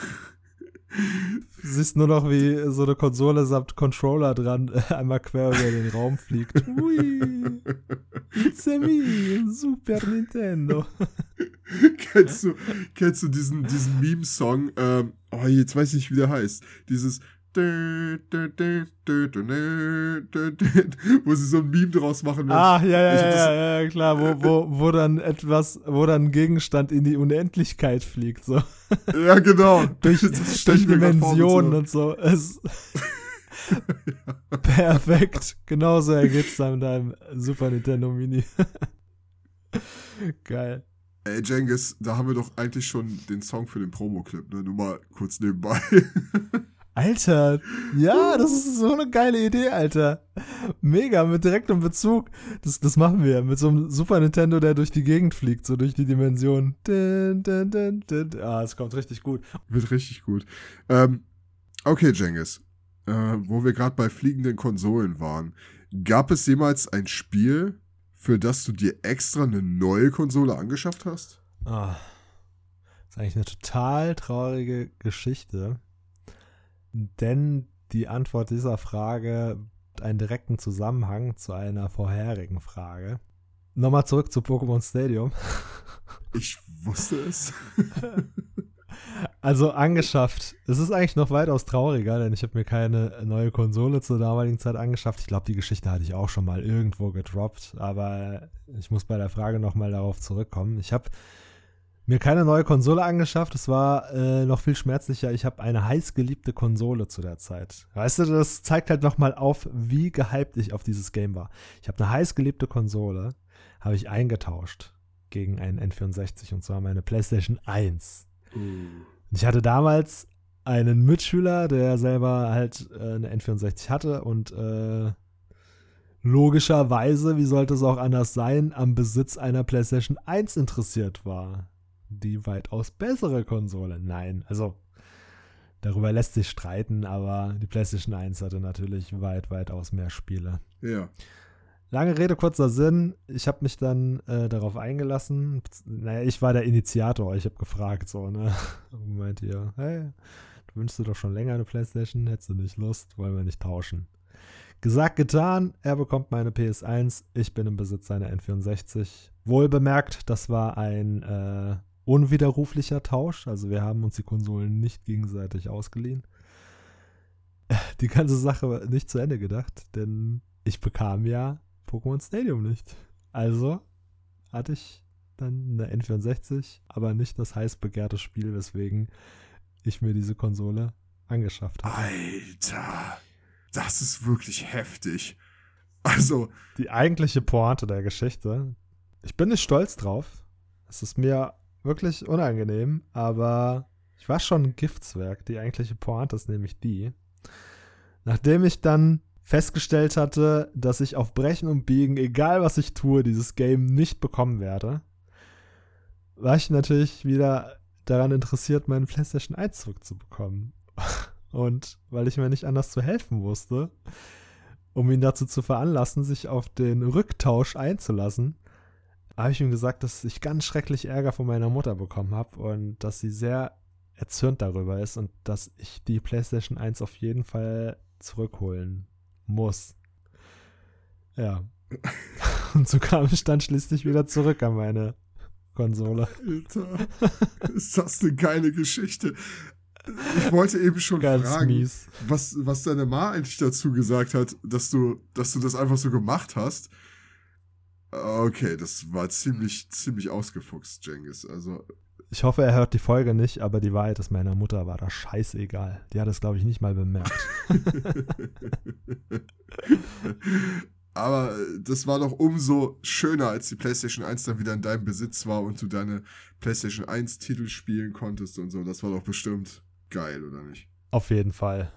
Du siehst nur noch, wie so eine Konsole samt Controller dran einmal quer über den Raum fliegt. Ui, it's a me, Super Nintendo. kennst du, kennst du diesen, diesen Meme-Song? Ähm, oh, jetzt weiß ich nicht, wie der heißt. Dieses wo sie so ein Meme draus machen. Ah, ja, ja, ja, ja, klar, wo, wo, wo dann etwas, wo dann ein Gegenstand in die Unendlichkeit fliegt, so. Ja, genau. durch, durch Dimensionen und so. Es, Perfekt. Genauso ergeht es dann mit deinem Super Nintendo Mini. Geil. Ey, Jengis, da haben wir doch eigentlich schon den Song für den Promo-Clip, ne? Nur mal kurz nebenbei. Alter, ja, das ist so eine geile Idee, Alter. Mega, mit direktem Bezug. Das, das machen wir. Mit so einem Super Nintendo, der durch die Gegend fliegt, so durch die Dimension. Dun, dun, dun, dun. Ah, es kommt richtig gut. Wird richtig gut. Ähm, okay, Jengis. Äh, wo wir gerade bei fliegenden Konsolen waren. Gab es jemals ein Spiel, für das du dir extra eine neue Konsole angeschafft hast? Ah, das ist eigentlich eine total traurige Geschichte. Denn die Antwort dieser Frage hat einen direkten Zusammenhang zu einer vorherigen Frage. Nochmal zurück zu Pokémon Stadium. Ich wusste es. Also angeschafft. Es ist eigentlich noch weitaus trauriger, denn ich habe mir keine neue Konsole zur damaligen Zeit angeschafft. Ich glaube, die Geschichte hatte ich auch schon mal irgendwo gedroppt, aber ich muss bei der Frage nochmal darauf zurückkommen. Ich habe mir keine neue Konsole angeschafft. Es war äh, noch viel schmerzlicher. Ich habe eine heißgeliebte Konsole zu der Zeit. Weißt du, das zeigt halt nochmal auf, wie gehypt ich auf dieses Game war. Ich habe eine heißgeliebte Konsole, habe ich eingetauscht gegen einen N64 und zwar meine PlayStation 1. Uh. Ich hatte damals einen Mitschüler, der selber halt äh, eine N64 hatte und äh, logischerweise, wie sollte es auch anders sein, am Besitz einer PlayStation 1 interessiert war die weitaus bessere Konsole. Nein, also darüber lässt sich streiten, aber die PlayStation 1 hatte natürlich weit, weitaus mehr Spiele. Ja. Lange Rede, kurzer Sinn. Ich habe mich dann äh, darauf eingelassen. Naja, ich war der Initiator. Ich habe gefragt, so, ne? Und meint ihr, hey, du wünschst du doch schon länger eine Playstation? Hättest du nicht Lust? Wollen wir nicht tauschen? Gesagt, getan. Er bekommt meine PS1. Ich bin im Besitz seiner N64. Wohl bemerkt, das war ein äh, unwiderruflicher Tausch. Also wir haben uns die Konsolen nicht gegenseitig ausgeliehen. Die ganze Sache nicht zu Ende gedacht, denn ich bekam ja Pokémon Stadium nicht. Also hatte ich dann eine N64, aber nicht das heiß begehrte Spiel, weswegen ich mir diese Konsole angeschafft habe. Alter, das ist wirklich heftig. Also. Die eigentliche Pointe der Geschichte. Ich bin nicht stolz drauf. Es ist mir wirklich unangenehm, aber ich war schon ein Giftswerk. Die eigentliche Pointe ist nämlich die. Nachdem ich dann festgestellt hatte, dass ich auf Brechen und Biegen, egal was ich tue, dieses Game nicht bekommen werde, war ich natürlich wieder daran interessiert, meinen PlayStation 1 zurückzubekommen. Und weil ich mir nicht anders zu helfen wusste, um ihn dazu zu veranlassen, sich auf den Rücktausch einzulassen, habe ich ihm gesagt, dass ich ganz schrecklich Ärger von meiner Mutter bekommen habe und dass sie sehr erzürnt darüber ist und dass ich die PlayStation 1 auf jeden Fall zurückholen muss. Ja. Und so kam ich dann schließlich wieder zurück an meine Konsole. Alter, ist das eine geile Geschichte. Ich wollte eben schon Ganz fragen, mies. was, was deine Ma eigentlich dazu gesagt hat, dass du, dass du das einfach so gemacht hast. Okay, das war ziemlich, ziemlich ausgefuchst, Jengis. Also, Ich hoffe, er hört die Folge nicht, aber die Wahrheit ist, meiner Mutter war das scheißegal. Die hat es, glaube ich, nicht mal bemerkt. Aber äh, das war doch umso schöner, als die PlayStation 1 dann wieder in deinem Besitz war und du deine PlayStation 1 Titel spielen konntest und so. Das war doch bestimmt geil, oder nicht? Auf jeden Fall.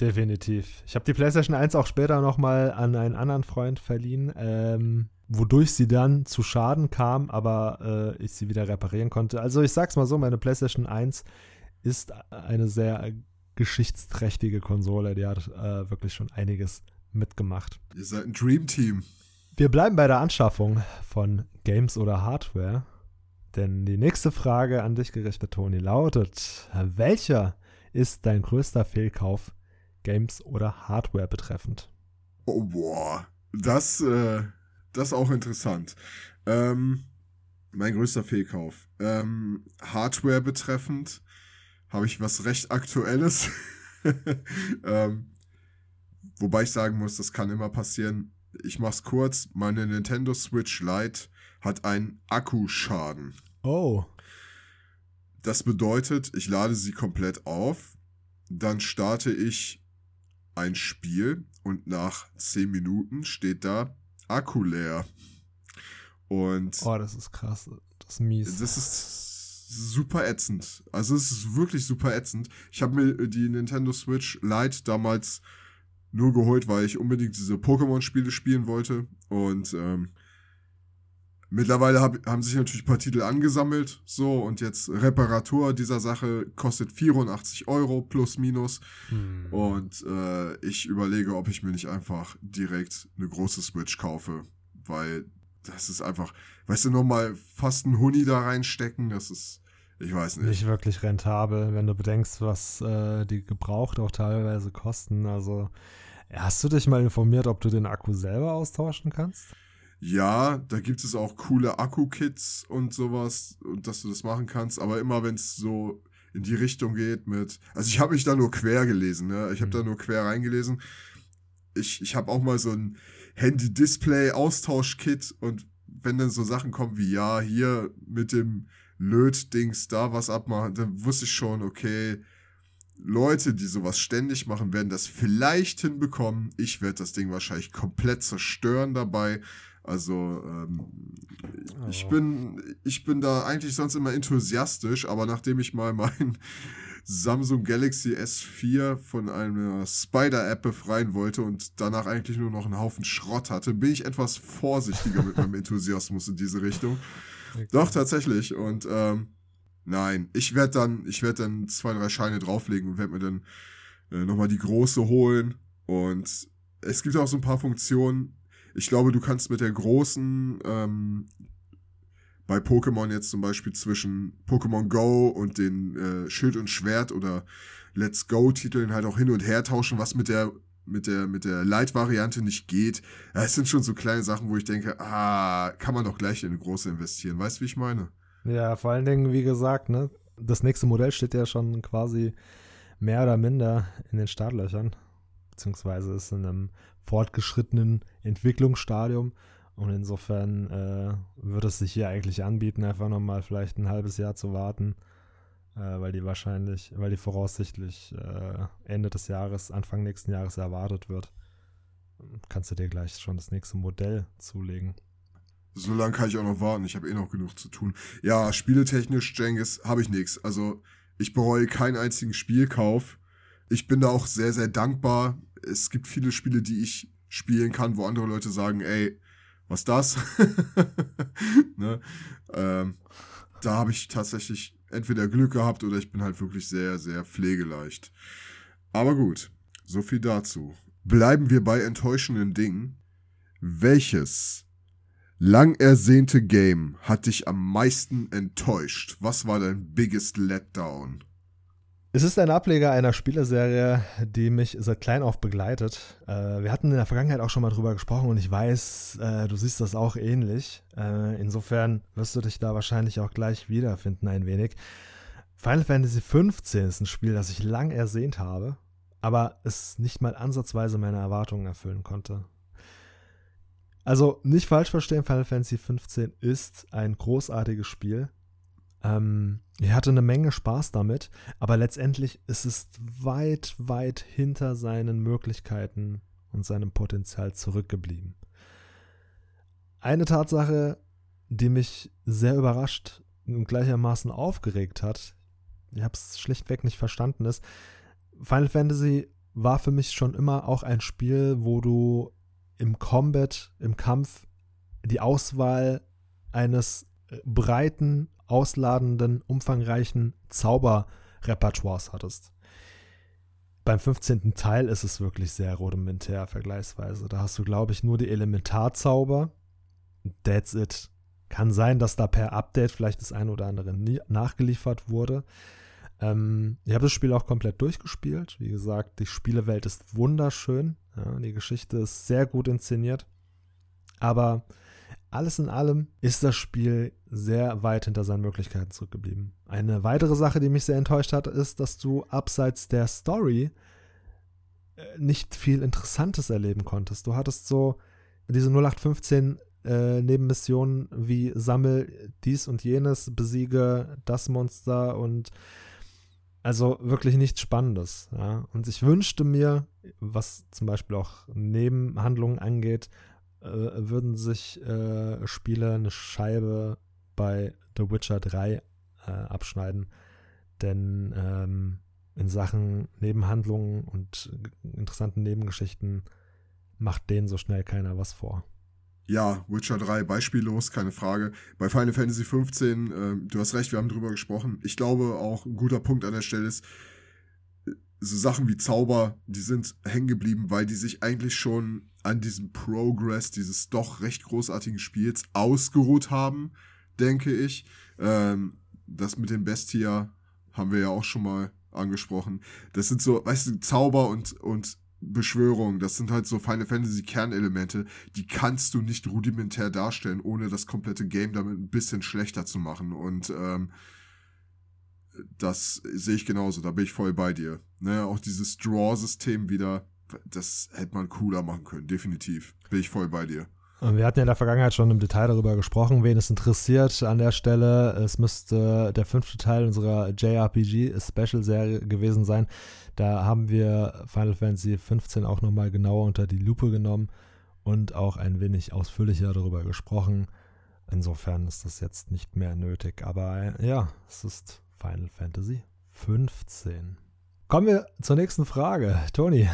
Definitiv. Ich habe die PlayStation 1 auch später nochmal an einen anderen Freund verliehen, ähm, wodurch sie dann zu Schaden kam, aber äh, ich sie wieder reparieren konnte. Also ich sag's mal so, meine PlayStation 1 ist eine sehr geschichtsträchtige Konsole. Die hat äh, wirklich schon einiges mitgemacht. Ihr seid ein Dream Team. Wir bleiben bei der Anschaffung von Games oder Hardware. Denn die nächste Frage an dich gerichtet, Toni, lautet: Welcher ist dein größter Fehlkauf, Games oder Hardware betreffend? Oh, boah. Das, äh, das ist auch interessant. Ähm, mein größter Fehlkauf. Ähm, Hardware betreffend habe ich was recht Aktuelles. ähm, wobei ich sagen muss, das kann immer passieren. Ich mach's kurz. Meine Nintendo Switch Lite hat einen Akkuschaden. Oh, Das bedeutet, ich lade sie komplett auf, dann starte ich ein Spiel und nach 10 Minuten steht da Akku leer. Und oh, das ist krass. Das ist mies. das ist super ätzend. Also es ist wirklich super ätzend. Ich habe mir die Nintendo Switch Lite damals nur geholt, weil ich unbedingt diese Pokémon-Spiele spielen wollte. Und ähm, mittlerweile hab, haben sich natürlich ein paar Titel angesammelt. So, und jetzt Reparatur dieser Sache kostet 84 Euro plus minus. Hm. Und äh, ich überlege, ob ich mir nicht einfach direkt eine große Switch kaufe. Weil das ist einfach, weißt du, nochmal fast ein Huni da reinstecken, das ist, ich weiß nicht. Nicht wirklich rentabel, wenn du bedenkst, was äh, die gebraucht auch teilweise kosten. Also, hast du dich mal informiert, ob du den Akku selber austauschen kannst? Ja, da gibt es auch coole Akku-Kits und sowas, und dass du das machen kannst, aber immer wenn es so in die Richtung geht mit, also ich habe mich da nur quer gelesen, ne? Ich habe Mhm. da nur quer reingelesen. Ich, ich habe auch mal so ein Handy-Display-Austausch-Kit und wenn dann so Sachen kommen wie, ja, hier mit dem Löt-Dings da was abmachen, dann wusste ich schon, okay, Leute, die sowas ständig machen, werden das vielleicht hinbekommen. Ich werde das Ding wahrscheinlich komplett zerstören dabei. Also ähm, ich Oh. bin ich bin da eigentlich sonst immer enthusiastisch, aber nachdem ich mal mein Samsung Galaxy S4 von einer Spider-App befreien wollte und danach eigentlich nur noch einen Haufen Schrott hatte, bin ich etwas vorsichtiger mit meinem Enthusiasmus in diese Richtung. Doch, tatsächlich. Und ähm, nein, ich werde dann, ich werde dann zwei, drei Scheine drauflegen und werde mir dann äh, nochmal die große holen. Und es gibt auch so ein paar Funktionen. Ich glaube, du kannst mit der großen ähm, bei Pokémon jetzt zum Beispiel zwischen Pokémon Go und den äh, Schild und Schwert oder Let's Go Titeln halt auch hin und her tauschen, was mit der mit der mit der Light-Variante nicht geht. Es sind schon so kleine Sachen, wo ich denke, ah, kann man doch gleich in eine große investieren. Weißt du, wie ich meine? Ja, vor allen Dingen, wie gesagt, ne, das nächste Modell steht ja schon quasi mehr oder minder in den Startlöchern, beziehungsweise ist in einem fortgeschrittenen Entwicklungsstadium. Und insofern äh, würde es sich hier eigentlich anbieten, einfach nochmal vielleicht ein halbes Jahr zu warten, äh, weil die wahrscheinlich, weil die voraussichtlich äh, Ende des Jahres, Anfang nächsten Jahres erwartet wird. Kannst du dir gleich schon das nächste Modell zulegen. So lange kann ich auch noch warten. Ich habe eh noch genug zu tun. Ja, spieletechnisch, Jengis, habe ich nichts. Also, ich bereue keinen einzigen Spielkauf. Ich bin da auch sehr, sehr dankbar. Es gibt viele Spiele, die ich spielen kann, wo andere Leute sagen, ey, was das? ne? ähm, da habe ich tatsächlich entweder Glück gehabt oder ich bin halt wirklich sehr, sehr pflegeleicht. Aber gut, so viel dazu. Bleiben wir bei enttäuschenden Dingen. Welches lang ersehnte Game hat dich am meisten enttäuscht? Was war dein biggest letdown? Es ist ein Ableger einer Spieleserie, die mich seit klein auf begleitet. Äh, wir hatten in der Vergangenheit auch schon mal drüber gesprochen und ich weiß, äh, du siehst das auch ähnlich. Äh, insofern wirst du dich da wahrscheinlich auch gleich wiederfinden ein wenig. Final Fantasy XV ist ein Spiel, das ich lang ersehnt habe, aber es nicht mal ansatzweise meine Erwartungen erfüllen konnte. Also nicht falsch verstehen, Final Fantasy XV ist ein großartiges Spiel. Ähm, ich hatte eine Menge Spaß damit, aber letztendlich ist es weit, weit hinter seinen Möglichkeiten und seinem Potenzial zurückgeblieben. Eine Tatsache, die mich sehr überrascht und gleichermaßen aufgeregt hat, ich habe es schlichtweg nicht verstanden, ist, Final Fantasy war für mich schon immer auch ein Spiel, wo du im Combat, im Kampf die Auswahl eines breiten ausladenden, umfangreichen Zauberrepertoires hattest. Beim 15. Teil ist es wirklich sehr rudimentär vergleichsweise. Da hast du, glaube ich, nur die Elementarzauber. That's it. Kann sein, dass da per Update vielleicht das eine oder andere nachgeliefert wurde. Ähm, ich habe das Spiel auch komplett durchgespielt. Wie gesagt, die Spielewelt ist wunderschön. Ja, die Geschichte ist sehr gut inszeniert. Aber alles in allem ist das Spiel sehr weit hinter seinen Möglichkeiten zurückgeblieben. Eine weitere Sache, die mich sehr enttäuscht hat, ist, dass du abseits der Story äh, nicht viel Interessantes erleben konntest. Du hattest so diese 0815 äh, Nebenmissionen wie sammel dies und jenes, besiege das Monster und also wirklich nichts Spannendes. Ja? Und ich wünschte mir, was zum Beispiel auch Nebenhandlungen angeht, äh, würden sich äh, Spieler eine Scheibe bei The Witcher 3 äh, abschneiden. Denn ähm, in Sachen Nebenhandlungen und interessanten Nebengeschichten macht denen so schnell keiner was vor. Ja, Witcher 3 beispiellos, keine Frage. Bei Final Fantasy 15, äh, du hast recht, wir haben drüber gesprochen. Ich glaube auch ein guter Punkt an der Stelle ist, so Sachen wie Zauber, die sind hängen geblieben, weil die sich eigentlich schon an diesem Progress dieses doch recht großartigen Spiels ausgeruht haben, denke ich. Ähm, das mit den Bestia haben wir ja auch schon mal angesprochen. Das sind so, weißt du, Zauber und, und Beschwörung, das sind halt so Final Fantasy Kernelemente, die kannst du nicht rudimentär darstellen, ohne das komplette Game damit ein bisschen schlechter zu machen. Und ähm, das sehe ich genauso, da bin ich voll bei dir. Ne, auch dieses Draw-System wieder, das hätte man cooler machen können, definitiv. Bin ich voll bei dir. Wir hatten ja in der Vergangenheit schon im Detail darüber gesprochen, wen es interessiert an der Stelle. Es müsste der fünfte Teil unserer JRPG-Special-Serie gewesen sein. Da haben wir Final Fantasy 15 auch nochmal genauer unter die Lupe genommen und auch ein wenig ausführlicher darüber gesprochen. Insofern ist das jetzt nicht mehr nötig. Aber äh, ja, es ist Final Fantasy 15. Kommen wir zur nächsten Frage. Toni,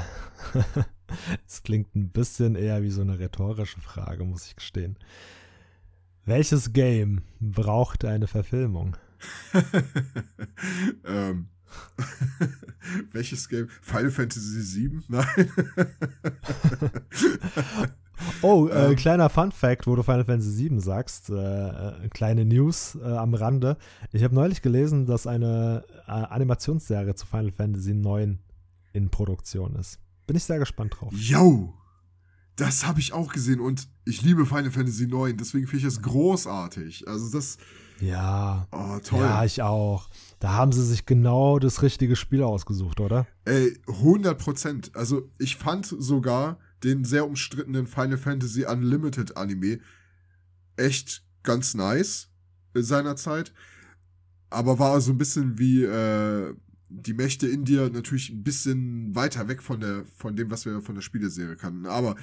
es klingt ein bisschen eher wie so eine rhetorische Frage, muss ich gestehen. Welches Game braucht eine Verfilmung? ähm. Welches Game? Final Fantasy VII? Nein. Oh, äh, ähm. kleiner Fun Fact, wo du Final Fantasy VII sagst, äh, äh, kleine News äh, am Rande. Ich habe neulich gelesen, dass eine äh, Animationsserie zu Final Fantasy IX in Produktion ist. Bin ich sehr gespannt drauf. Yo! Das habe ich auch gesehen und ich liebe Final Fantasy IX, deswegen finde ich es großartig. Also das. Ja. Oh, toll. Ja, ich auch. Da haben sie sich genau das richtige Spiel ausgesucht, oder? Ey, 100 Prozent. Also ich fand sogar, den sehr umstrittenen Final Fantasy Unlimited Anime echt ganz nice in seiner Zeit. Aber war so ein bisschen wie äh, die Mächte in dir natürlich ein bisschen weiter weg von, der, von dem, was wir von der Spieleserie kannten. Aber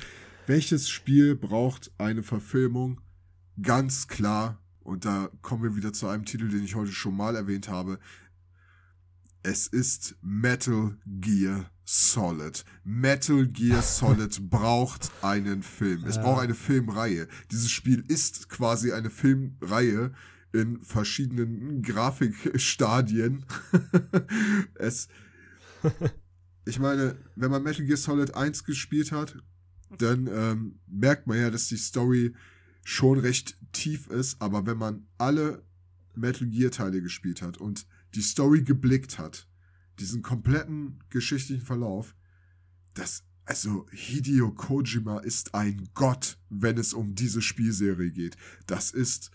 welches Spiel braucht eine Verfilmung? ganz klar, und da kommen wir wieder zu einem Titel, den ich heute schon mal erwähnt habe, es ist Metal Gear Solid. Metal Gear Solid braucht einen Film. Es ja. braucht eine Filmreihe. Dieses Spiel ist quasi eine Filmreihe in verschiedenen Grafikstadien. es, ich meine, wenn man Metal Gear Solid 1 gespielt hat, dann ähm, merkt man ja, dass die Story schon recht tief ist, aber wenn man alle Metal Gear Teile gespielt hat und die Story geblickt hat, diesen kompletten geschichtlichen Verlauf, das, also Hideo Kojima ist ein Gott, wenn es um diese Spielserie geht. Das ist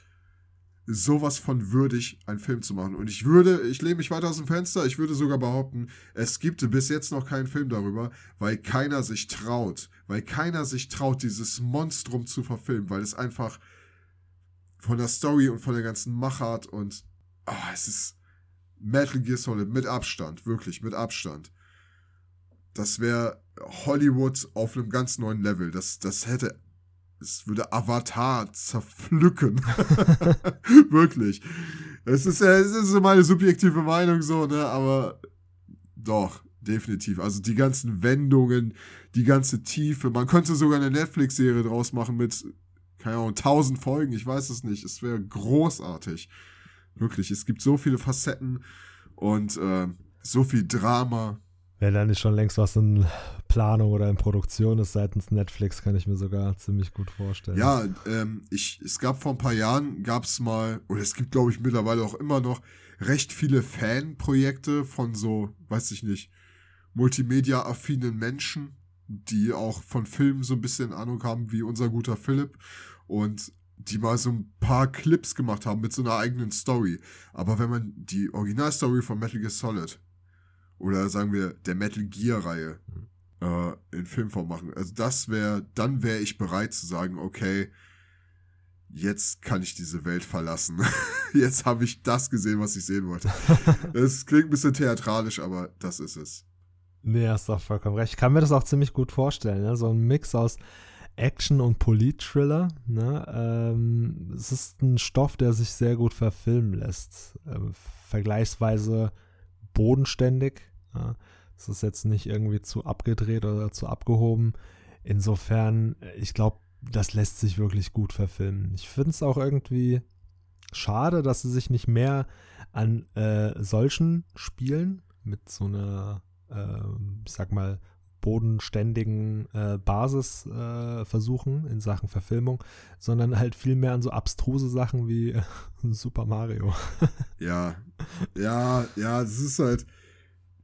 sowas von würdig, einen Film zu machen. Und ich würde, ich lehne mich weiter aus dem Fenster, ich würde sogar behaupten, es gibt bis jetzt noch keinen Film darüber, weil keiner sich traut, weil keiner sich traut, dieses Monstrum zu verfilmen, weil es einfach von der Story und von der ganzen Machart und oh, es ist Metal Gear Solid mit Abstand, wirklich mit Abstand. Das wäre Hollywood auf einem ganz neuen Level. Das, das hätte es würde Avatar zerpflücken. Wirklich. Es ist, es ist so meine subjektive Meinung so, ne, aber doch, definitiv. Also die ganzen Wendungen, die ganze Tiefe. Man könnte sogar eine Netflix-Serie draus machen mit, keine Ahnung, tausend Folgen, ich weiß es nicht. Es wäre großartig. Wirklich, es gibt so viele Facetten und äh, so viel Drama. Wäre da nicht schon längst was in Planung oder in Produktion ist seitens Netflix, kann ich mir sogar ziemlich gut vorstellen. Ja, ähm, ich, es gab vor ein paar Jahren, gab es mal, oder es gibt glaube ich mittlerweile auch immer noch, recht viele Fanprojekte von so, weiß ich nicht, multimedia-affinen Menschen, die auch von Filmen so ein bisschen Ahnung haben, wie unser guter Philipp. Und die mal so ein paar Clips gemacht haben mit so einer eigenen Story. Aber wenn man die Originalstory von Metal Gear Solid oder sagen wir der Metal Gear Reihe mhm. äh, in Filmform machen. Also das wäre, dann wäre ich bereit zu sagen, okay, jetzt kann ich diese Welt verlassen. jetzt habe ich das gesehen, was ich sehen wollte. Es klingt ein bisschen theatralisch, aber das ist es. Nee, hast doch vollkommen recht. Ich kann mir das auch ziemlich gut vorstellen. Ne? So ein Mix aus Action- und Polit-Thriller. Ne? Ähm, es ist ein Stoff, der sich sehr gut verfilmen lässt. Ähm, vergleichsweise bodenständig. Ja, es ist jetzt nicht irgendwie zu abgedreht oder zu abgehoben. Insofern, ich glaube, das lässt sich wirklich gut verfilmen. Ich finde es auch irgendwie schade, dass sie sich nicht mehr an äh, solchen Spielen mit so einer, äh, ich sag mal, bodenständigen äh, Basis äh, versuchen in Sachen Verfilmung, sondern halt viel mehr an so abstruse Sachen wie Super Mario. ja, ja, ja, das ist halt,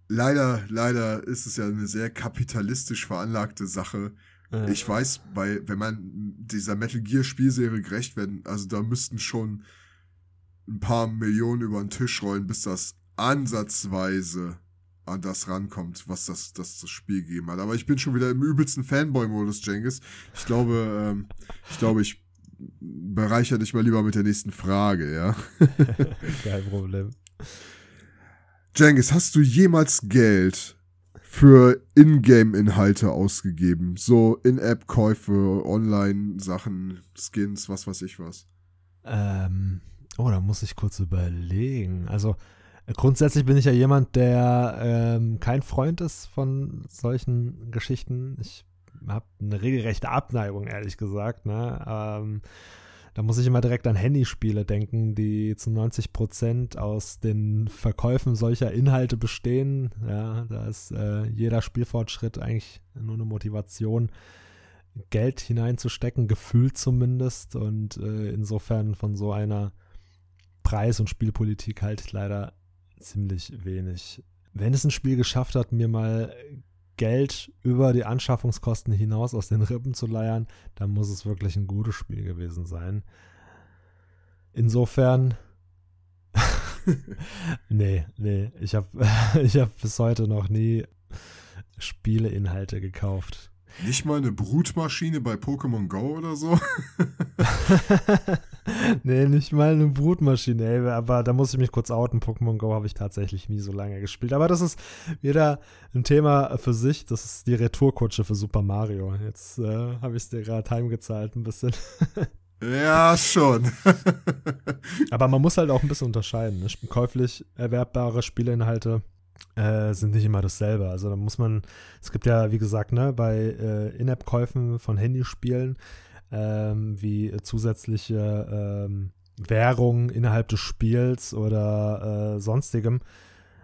leider, leider ist es ja eine sehr kapitalistisch veranlagte Sache. Ja. Ich weiß, bei, wenn man dieser Metal Gear Spielserie gerecht werden, also da müssten schon ein paar Millionen über den Tisch rollen, bis das ansatzweise an das rankommt, was das, das, das Spiel gegeben hat. Aber ich bin schon wieder im übelsten Fanboy-Modus, Jengis. Ich glaube, ähm, ich glaube, ich bereichere dich mal lieber mit der nächsten Frage, ja? Kein Problem. Jengis, hast du jemals Geld für Ingame-Inhalte ausgegeben? So In-App-Käufe, Online-Sachen, Skins, was weiß ich was? Ähm, oh, da muss ich kurz überlegen. Also, grundsätzlich bin ich ja jemand, der ähm, kein Freund ist von solchen Geschichten. Ich habe eine regelrechte Abneigung, ehrlich gesagt. Ne? Ähm, da muss ich immer direkt an Handyspiele denken, die zu 90 Prozent aus den Verkäufen solcher Inhalte bestehen. Ja, da ist äh, jeder Spielfortschritt eigentlich nur eine Motivation, Geld hineinzustecken, gefühlt zumindest. Und äh, insofern von so einer Preis- und Spielpolitik halt leider ziemlich wenig. Wenn es ein Spiel geschafft hat, mir mal Geld über die Anschaffungskosten hinaus aus den Rippen zu leiern, dann muss es wirklich ein gutes Spiel gewesen sein. Insofern. nee, nee, ich habe ich hab bis heute noch nie Spieleinhalte gekauft. Nicht mal eine Brutmaschine bei Pokémon Go oder so? nee, nicht mal eine Brutmaschine, ey, aber da muss ich mich kurz outen. Pokémon Go habe ich tatsächlich nie so lange gespielt. Aber das ist wieder ein Thema für sich. Das ist die Retourkutsche für Super Mario. Jetzt äh, habe ich es dir gerade heimgezahlt ein bisschen. Ja, schon. Aber man muss halt auch ein bisschen unterscheiden. Ne? Käuflich erwerbbare Spieleinhalte äh, sind nicht immer dasselbe. Also da muss man, es gibt ja, wie gesagt, ne, bei äh, In-App-Käufen von Handyspielen ähm, wie zusätzliche ähm, Währung innerhalb des Spiels oder äh, sonstigem.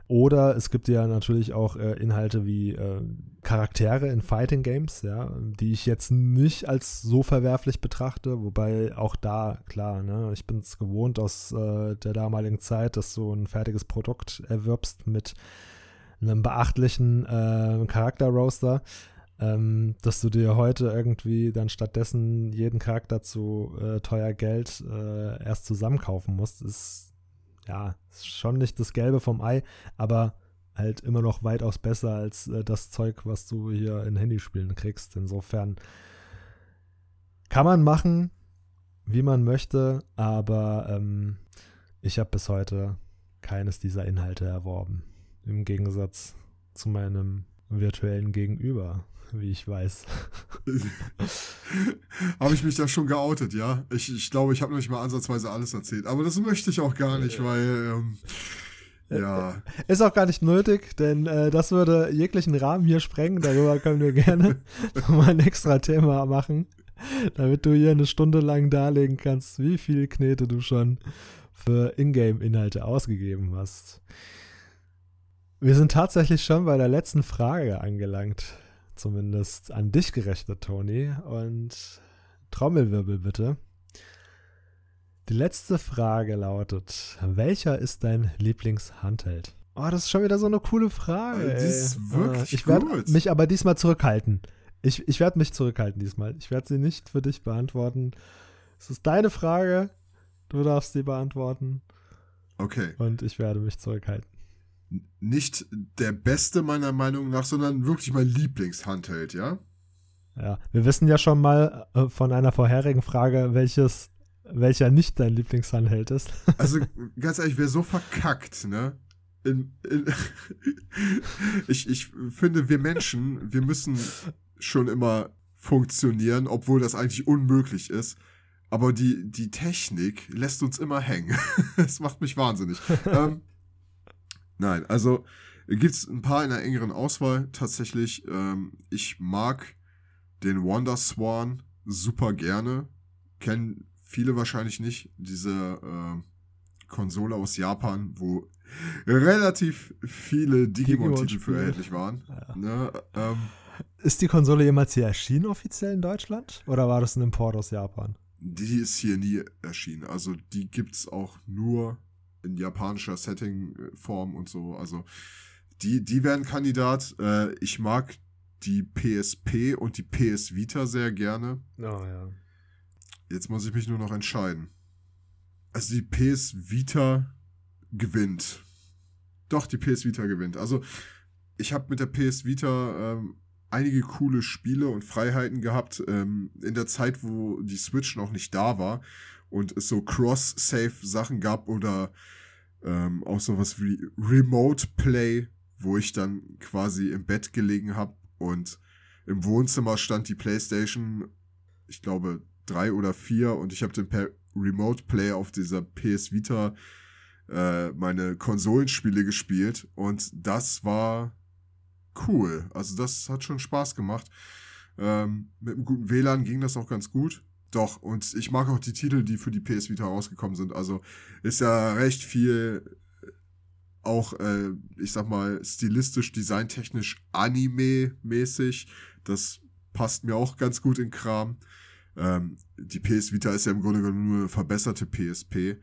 Oder es gibt ja natürlich auch äh, Inhalte wie äh, Charaktere in Fighting Games, ja, die ich jetzt nicht als so verwerflich betrachte, wobei auch da, klar, ne, ich bin es gewohnt aus äh, der damaligen Zeit, dass du ein fertiges Produkt erwirbst mit einem beachtlichen äh, Charakter-Roaster ähm, dass du dir heute irgendwie dann stattdessen jeden Charakter zu äh, teuer Geld äh, erst zusammenkaufen musst, ist ja schon nicht das Gelbe vom Ei, aber halt immer noch weitaus besser als äh, das Zeug, was du hier in Handyspielen kriegst. Insofern kann man machen, wie man möchte, aber ähm, ich habe bis heute keines dieser Inhalte erworben. Im Gegensatz zu meinem virtuellen Gegenüber wie ich weiß. Habe ich mich da schon geoutet, ja? Ich, ich glaube, ich habe noch nicht mal ansatzweise alles erzählt. Aber das möchte ich auch gar nicht, weil. Ähm, ja. Ist auch gar nicht nötig, denn äh, das würde jeglichen Rahmen hier sprengen. Darüber können wir gerne mal ein extra Thema machen, damit du hier eine Stunde lang darlegen kannst, wie viel Knete du schon für Ingame-Inhalte ausgegeben hast. Wir sind tatsächlich schon bei der letzten Frage angelangt zumindest an dich gerechnet, Toni. Und Trommelwirbel bitte. Die letzte Frage lautet: Welcher ist dein Lieblingshandheld? Oh, das ist schon wieder so eine coole Frage. Das ist ey. wirklich Ich werde gut. mich aber diesmal zurückhalten. Ich, ich werde mich zurückhalten diesmal. Ich werde sie nicht für dich beantworten. Es ist deine Frage. Du darfst sie beantworten. Okay. Und ich werde mich zurückhalten. Nicht der beste meiner Meinung nach, sondern wirklich mein Lieblingshandheld, ja? Ja, wir wissen ja schon mal äh, von einer vorherigen Frage, welches, welcher nicht dein Lieblingshandheld ist. Also ganz ehrlich, wer so verkackt, ne? In, in ich, ich finde, wir Menschen, wir müssen schon immer funktionieren, obwohl das eigentlich unmöglich ist. Aber die, die Technik lässt uns immer hängen. das macht mich wahnsinnig. ähm, nein, also gibt es ein paar in der engeren Auswahl tatsächlich. Ähm, ich mag den Wonder Swan super gerne. Kennen viele wahrscheinlich nicht. Diese äh, Konsole aus Japan, wo relativ viele Digimon-Titel für erhältlich waren. Ja. Ne? Ähm, Ist die Konsole jemals hier erschienen offiziell in Deutschland? Oder war das ein Import aus Japan? die ist hier nie erschienen. Also die gibt's auch nur in japanischer Setting-Form und so. Also die, die wären Kandidat. Äh, ich mag die PSP und die PS Vita sehr gerne. Oh ja. Jetzt muss ich mich nur noch entscheiden. Also die PS Vita gewinnt. Doch, die PS Vita gewinnt. Also ich habe mit der PS Vita ähm, einige coole Spiele und Freiheiten gehabt ähm, in der Zeit, wo die Switch noch nicht da war und es so Cross-Save-Sachen gab oder ähm, auch sowas wie Remote Play, wo ich dann quasi im Bett gelegen habe und im Wohnzimmer stand die PlayStation, ich glaube drei oder vier und ich habe den per Remote Play auf dieser PS Vita äh, meine Konsolenspiele gespielt und das war cool. Also das hat schon Spaß gemacht. Ähm, mit einem guten WLAN ging das auch ganz gut. Doch, und ich mag auch die Titel, die für die PS Vita rausgekommen sind. Also ist ja recht viel äh, auch, äh, ich sag mal, stilistisch, designtechnisch Anime-mäßig. Das passt mir auch ganz gut in Kram. Ähm, die PS Vita ist ja im Grunde genommen nur eine verbesserte PSP.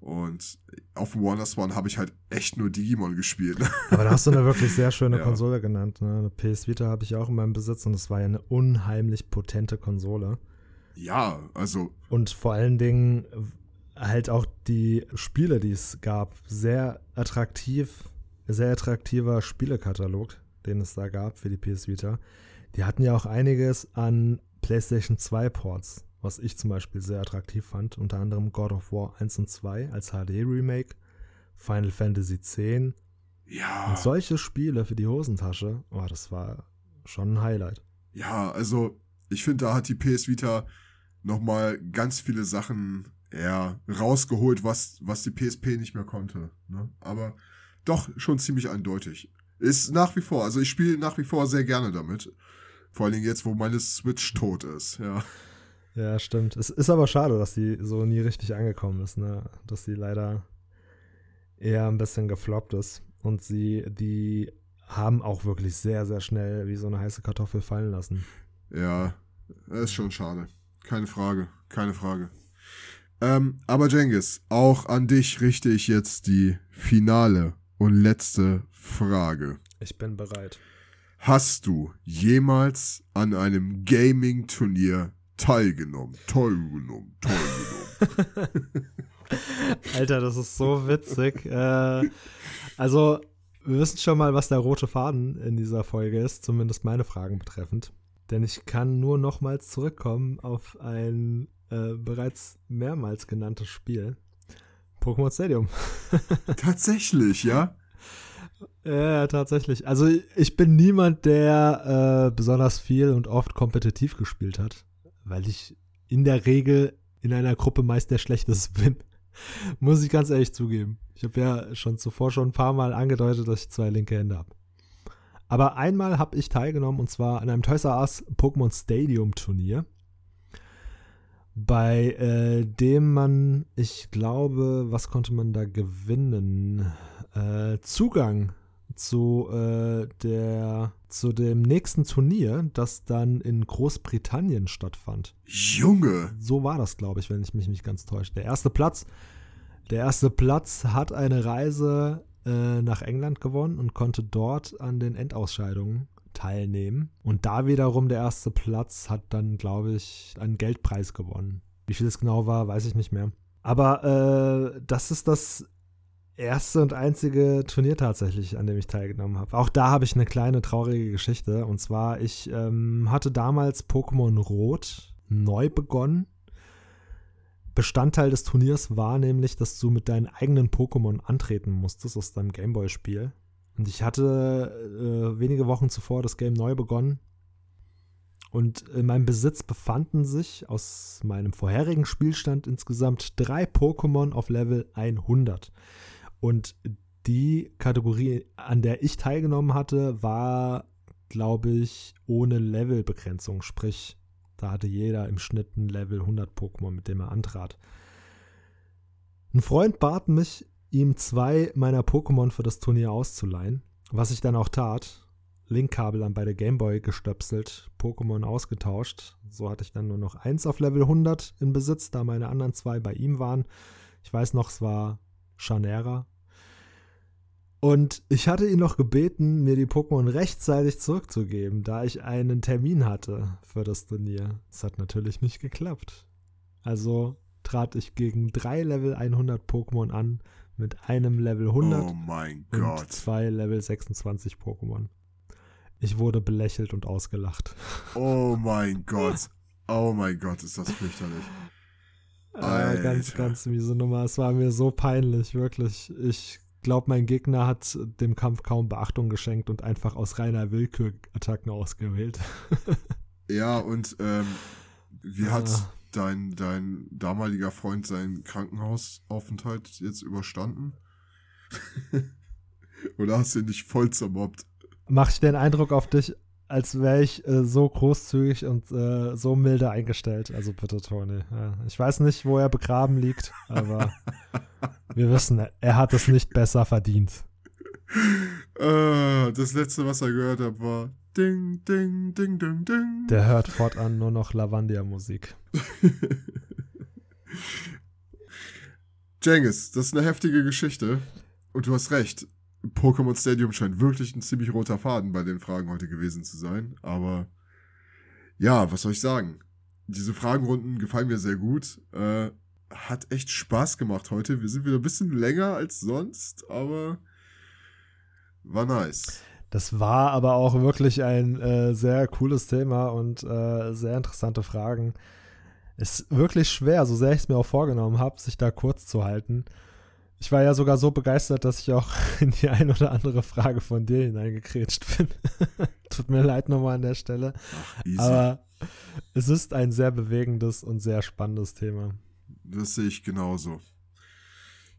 Und auf dem Wonder Swan habe ich halt echt nur Digimon gespielt. Aber da hast du eine wirklich sehr schöne Ja. Konsole genannt. Ne? Eine PS Vita habe ich auch in meinem Besitz und das war ja eine unheimlich potente Konsole. Ja, also Und vor allen Dingen halt auch die Spiele, die es gab, sehr attraktiv, sehr attraktiver Spielekatalog, den es da gab für die PS Vita. Die hatten ja auch einiges an PlayStation 2 Ports, was ich zum Beispiel sehr attraktiv fand. Unter anderem God of War 1 und 2 als HD-Remake, Final Fantasy X ja. und solche Spiele für die Hosentasche, oh, das war schon ein Highlight. Ja, also ich finde, da hat die PS Vita nochmal ganz viele Sachen ja, rausgeholt, was, was die PSP nicht mehr konnte. Ne? Aber doch schon ziemlich eindeutig. Ist nach wie vor, also ich spiele nach wie vor sehr gerne damit. Vor allen Dingen jetzt, wo meine Switch tot ist, ja. Ja, stimmt. Es ist aber schade, dass sie so nie richtig angekommen ist, ne? Dass sie leider eher ein bisschen gefloppt ist. Und sie, die haben auch wirklich sehr, sehr schnell wie so eine heiße Kartoffel fallen lassen. Ja, ist schon schade. Keine Frage, keine Frage. Ähm, aber Jengis, auch an dich richte ich jetzt die finale und letzte Frage. Ich bin bereit. Hast du jemals an einem Gaming-Turnier teilgenommen? Teilgenommen, teilgenommen. Alter, das ist so witzig. äh, also, wir wissen schon mal, was der rote Faden in dieser Folge ist, zumindest meine Fragen betreffend. Denn ich kann nur nochmals zurückkommen auf ein äh, bereits mehrmals genanntes Spiel. Pokémon Stadium. Tatsächlich, ja? Ja, tatsächlich. Also ich bin niemand, der äh, besonders viel und oft kompetitiv gespielt hat, weil ich in der Regel in einer Gruppe meist der Schlechteste bin. Muss ich ganz ehrlich zugeben. Ich habe ja schon zuvor schon ein paar Mal angedeutet, dass ich zwei linke Hände habe. Aber einmal habe ich teilgenommen und zwar an einem Toys R Us Pokémon Stadium Turnier, bei äh, dem man, ich glaube, was konnte man da gewinnen? Äh, Zugang zu äh, der zu dem nächsten Turnier, das dann in Großbritannien stattfand. Junge! So war das, glaube ich, wenn ich mich nicht ganz täusche. Der erste Platz, der erste Platz hat eine Reise äh, nach England gewonnen und konnte dort an den Endausscheidungen teilnehmen. Und da wiederum der erste Platz hat dann, glaube ich, einen Geldpreis gewonnen. Wie viel es genau war, weiß ich nicht mehr. Aber äh, das ist das erste und einzige Turnier tatsächlich, an dem ich teilgenommen habe. Auch da habe ich eine kleine traurige Geschichte. Und zwar, ich ähm, hatte damals Pokémon Rot neu begonnen. Bestandteil des Turniers war nämlich, dass du mit deinen eigenen Pokémon antreten musstest aus deinem Gameboy-Spiel. Und ich hatte äh, wenige Wochen zuvor das Game neu begonnen. Und in meinem Besitz befanden sich aus meinem vorherigen Spielstand insgesamt drei Pokémon auf Level 100. Und die Kategorie, an der ich teilgenommen hatte, war, glaube ich, ohne Levelbegrenzung. Sprich, da hatte jeder im Schnitt ein Level 100 Pokémon, mit dem er antrat. Ein Freund bat mich, ihm zwei meiner Pokémon für das Turnier auszuleihen, was ich dann auch tat. Linkkabel an beide Gameboy gestöpselt, Pokémon ausgetauscht. So hatte ich dann nur noch eins auf Level 100 in Besitz, da meine anderen zwei bei ihm waren. Ich weiß noch, es war Chanera. Und ich hatte ihn noch gebeten, mir die Pokémon rechtzeitig zurückzugeben, da ich einen Termin hatte für das Turnier. Es hat natürlich nicht geklappt. Also trat ich gegen drei Level 100 Pokémon an mit einem Level 100 oh mein und Gott. zwei Level 26 Pokémon. Ich wurde belächelt und ausgelacht. Oh mein Gott. Oh mein Gott, ist das fürchterlich. Äh, ganz, ganz miese Nummer. Es war mir so peinlich, wirklich. Ich glaube, mein Gegner hat dem Kampf kaum Beachtung geschenkt und einfach aus reiner Willkür Attacken ausgewählt. Ja, und ähm, wie hat Ah. dein, dein damaliger Freund seinen Krankenhausaufenthalt jetzt überstanden? Oder hast du ihn nicht voll zermobbt? Mach ich den Eindruck auf dich, als wäre ich äh, so großzügig und äh, so milde eingestellt? Also bitte, Tony. Ja, ich weiß nicht, wo er begraben liegt, aber wir wissen, er hat es nicht besser verdient. Äh, das letzte, was er gehört hat, war Ding, Ding, Ding, Ding, Ding. Der hört fortan nur noch Lavandia-Musik. Jengis, das ist eine heftige Geschichte. Und du hast recht. Pokémon Stadium scheint wirklich ein ziemlich roter Faden bei den Fragen heute gewesen zu sein. Aber ja, was soll ich sagen? Diese Fragenrunden gefallen mir sehr gut. Äh, hat echt Spaß gemacht heute. Wir sind wieder ein bisschen länger als sonst, aber war nice. Das war aber auch wirklich ein äh, sehr cooles Thema und äh, sehr interessante Fragen. Ist wirklich schwer, so sehr ich es mir auch vorgenommen habe, sich da kurz zu halten. Ich war ja sogar so begeistert, dass ich auch in die ein oder andere Frage von dir hineingekrätscht bin. Tut mir leid nochmal an der Stelle. Ach. Aber Es ist ein sehr bewegendes und sehr spannendes Thema. Das sehe ich genauso.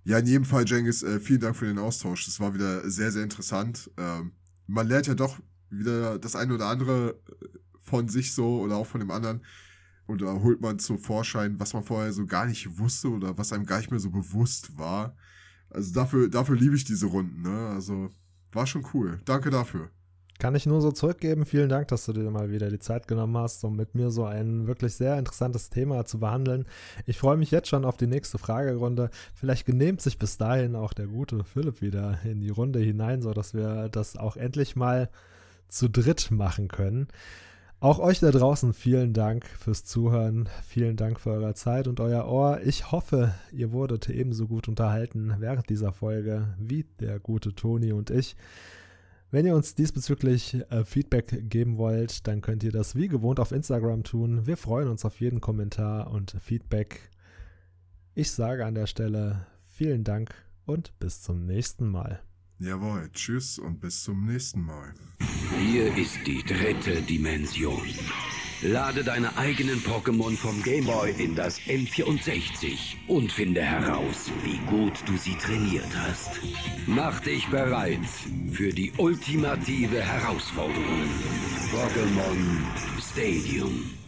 Ja, in jedem Fall, Jengis, äh, vielen Dank für den Austausch. Das war wieder sehr, sehr interessant. Ähm, man lernt ja doch wieder das eine oder andere äh, von sich so oder auch von dem anderen. Und da holt man zu Vorschein, was man vorher so gar nicht wusste oder was einem gar nicht mehr so bewusst war. Also dafür, dafür liebe ich diese Runden, ne? Also war schon cool. Danke dafür. Kann ich nur so zurückgeben. Vielen Dank, dass du dir mal wieder die Zeit genommen hast, um mit mir so ein wirklich sehr interessantes Thema zu behandeln. Ich freue mich jetzt schon auf die nächste Fragerunde. Vielleicht genehmt sich bis dahin auch der gute Philipp wieder in die Runde hinein, sodass wir das auch endlich mal zu dritt machen können. Auch euch da draußen vielen Dank fürs Zuhören, vielen Dank für eure Zeit und euer Ohr. Ich hoffe, ihr wurdet ebenso gut unterhalten während dieser Folge wie der gute Toni und ich. Wenn ihr uns diesbezüglich äh, Feedback geben wollt, dann könnt ihr das wie gewohnt auf Instagram tun. Wir freuen uns auf jeden Kommentar und Feedback. Ich sage an der Stelle vielen Dank und bis zum nächsten Mal. Jawohl, tschüss und bis zum nächsten Mal. Hier ist die dritte Dimension. Lade deine eigenen Pokémon vom Gameboy in das N64 und finde heraus, wie gut du sie trainiert hast. Mach dich bereit für die ultimative Herausforderung. Pokémon Stadium.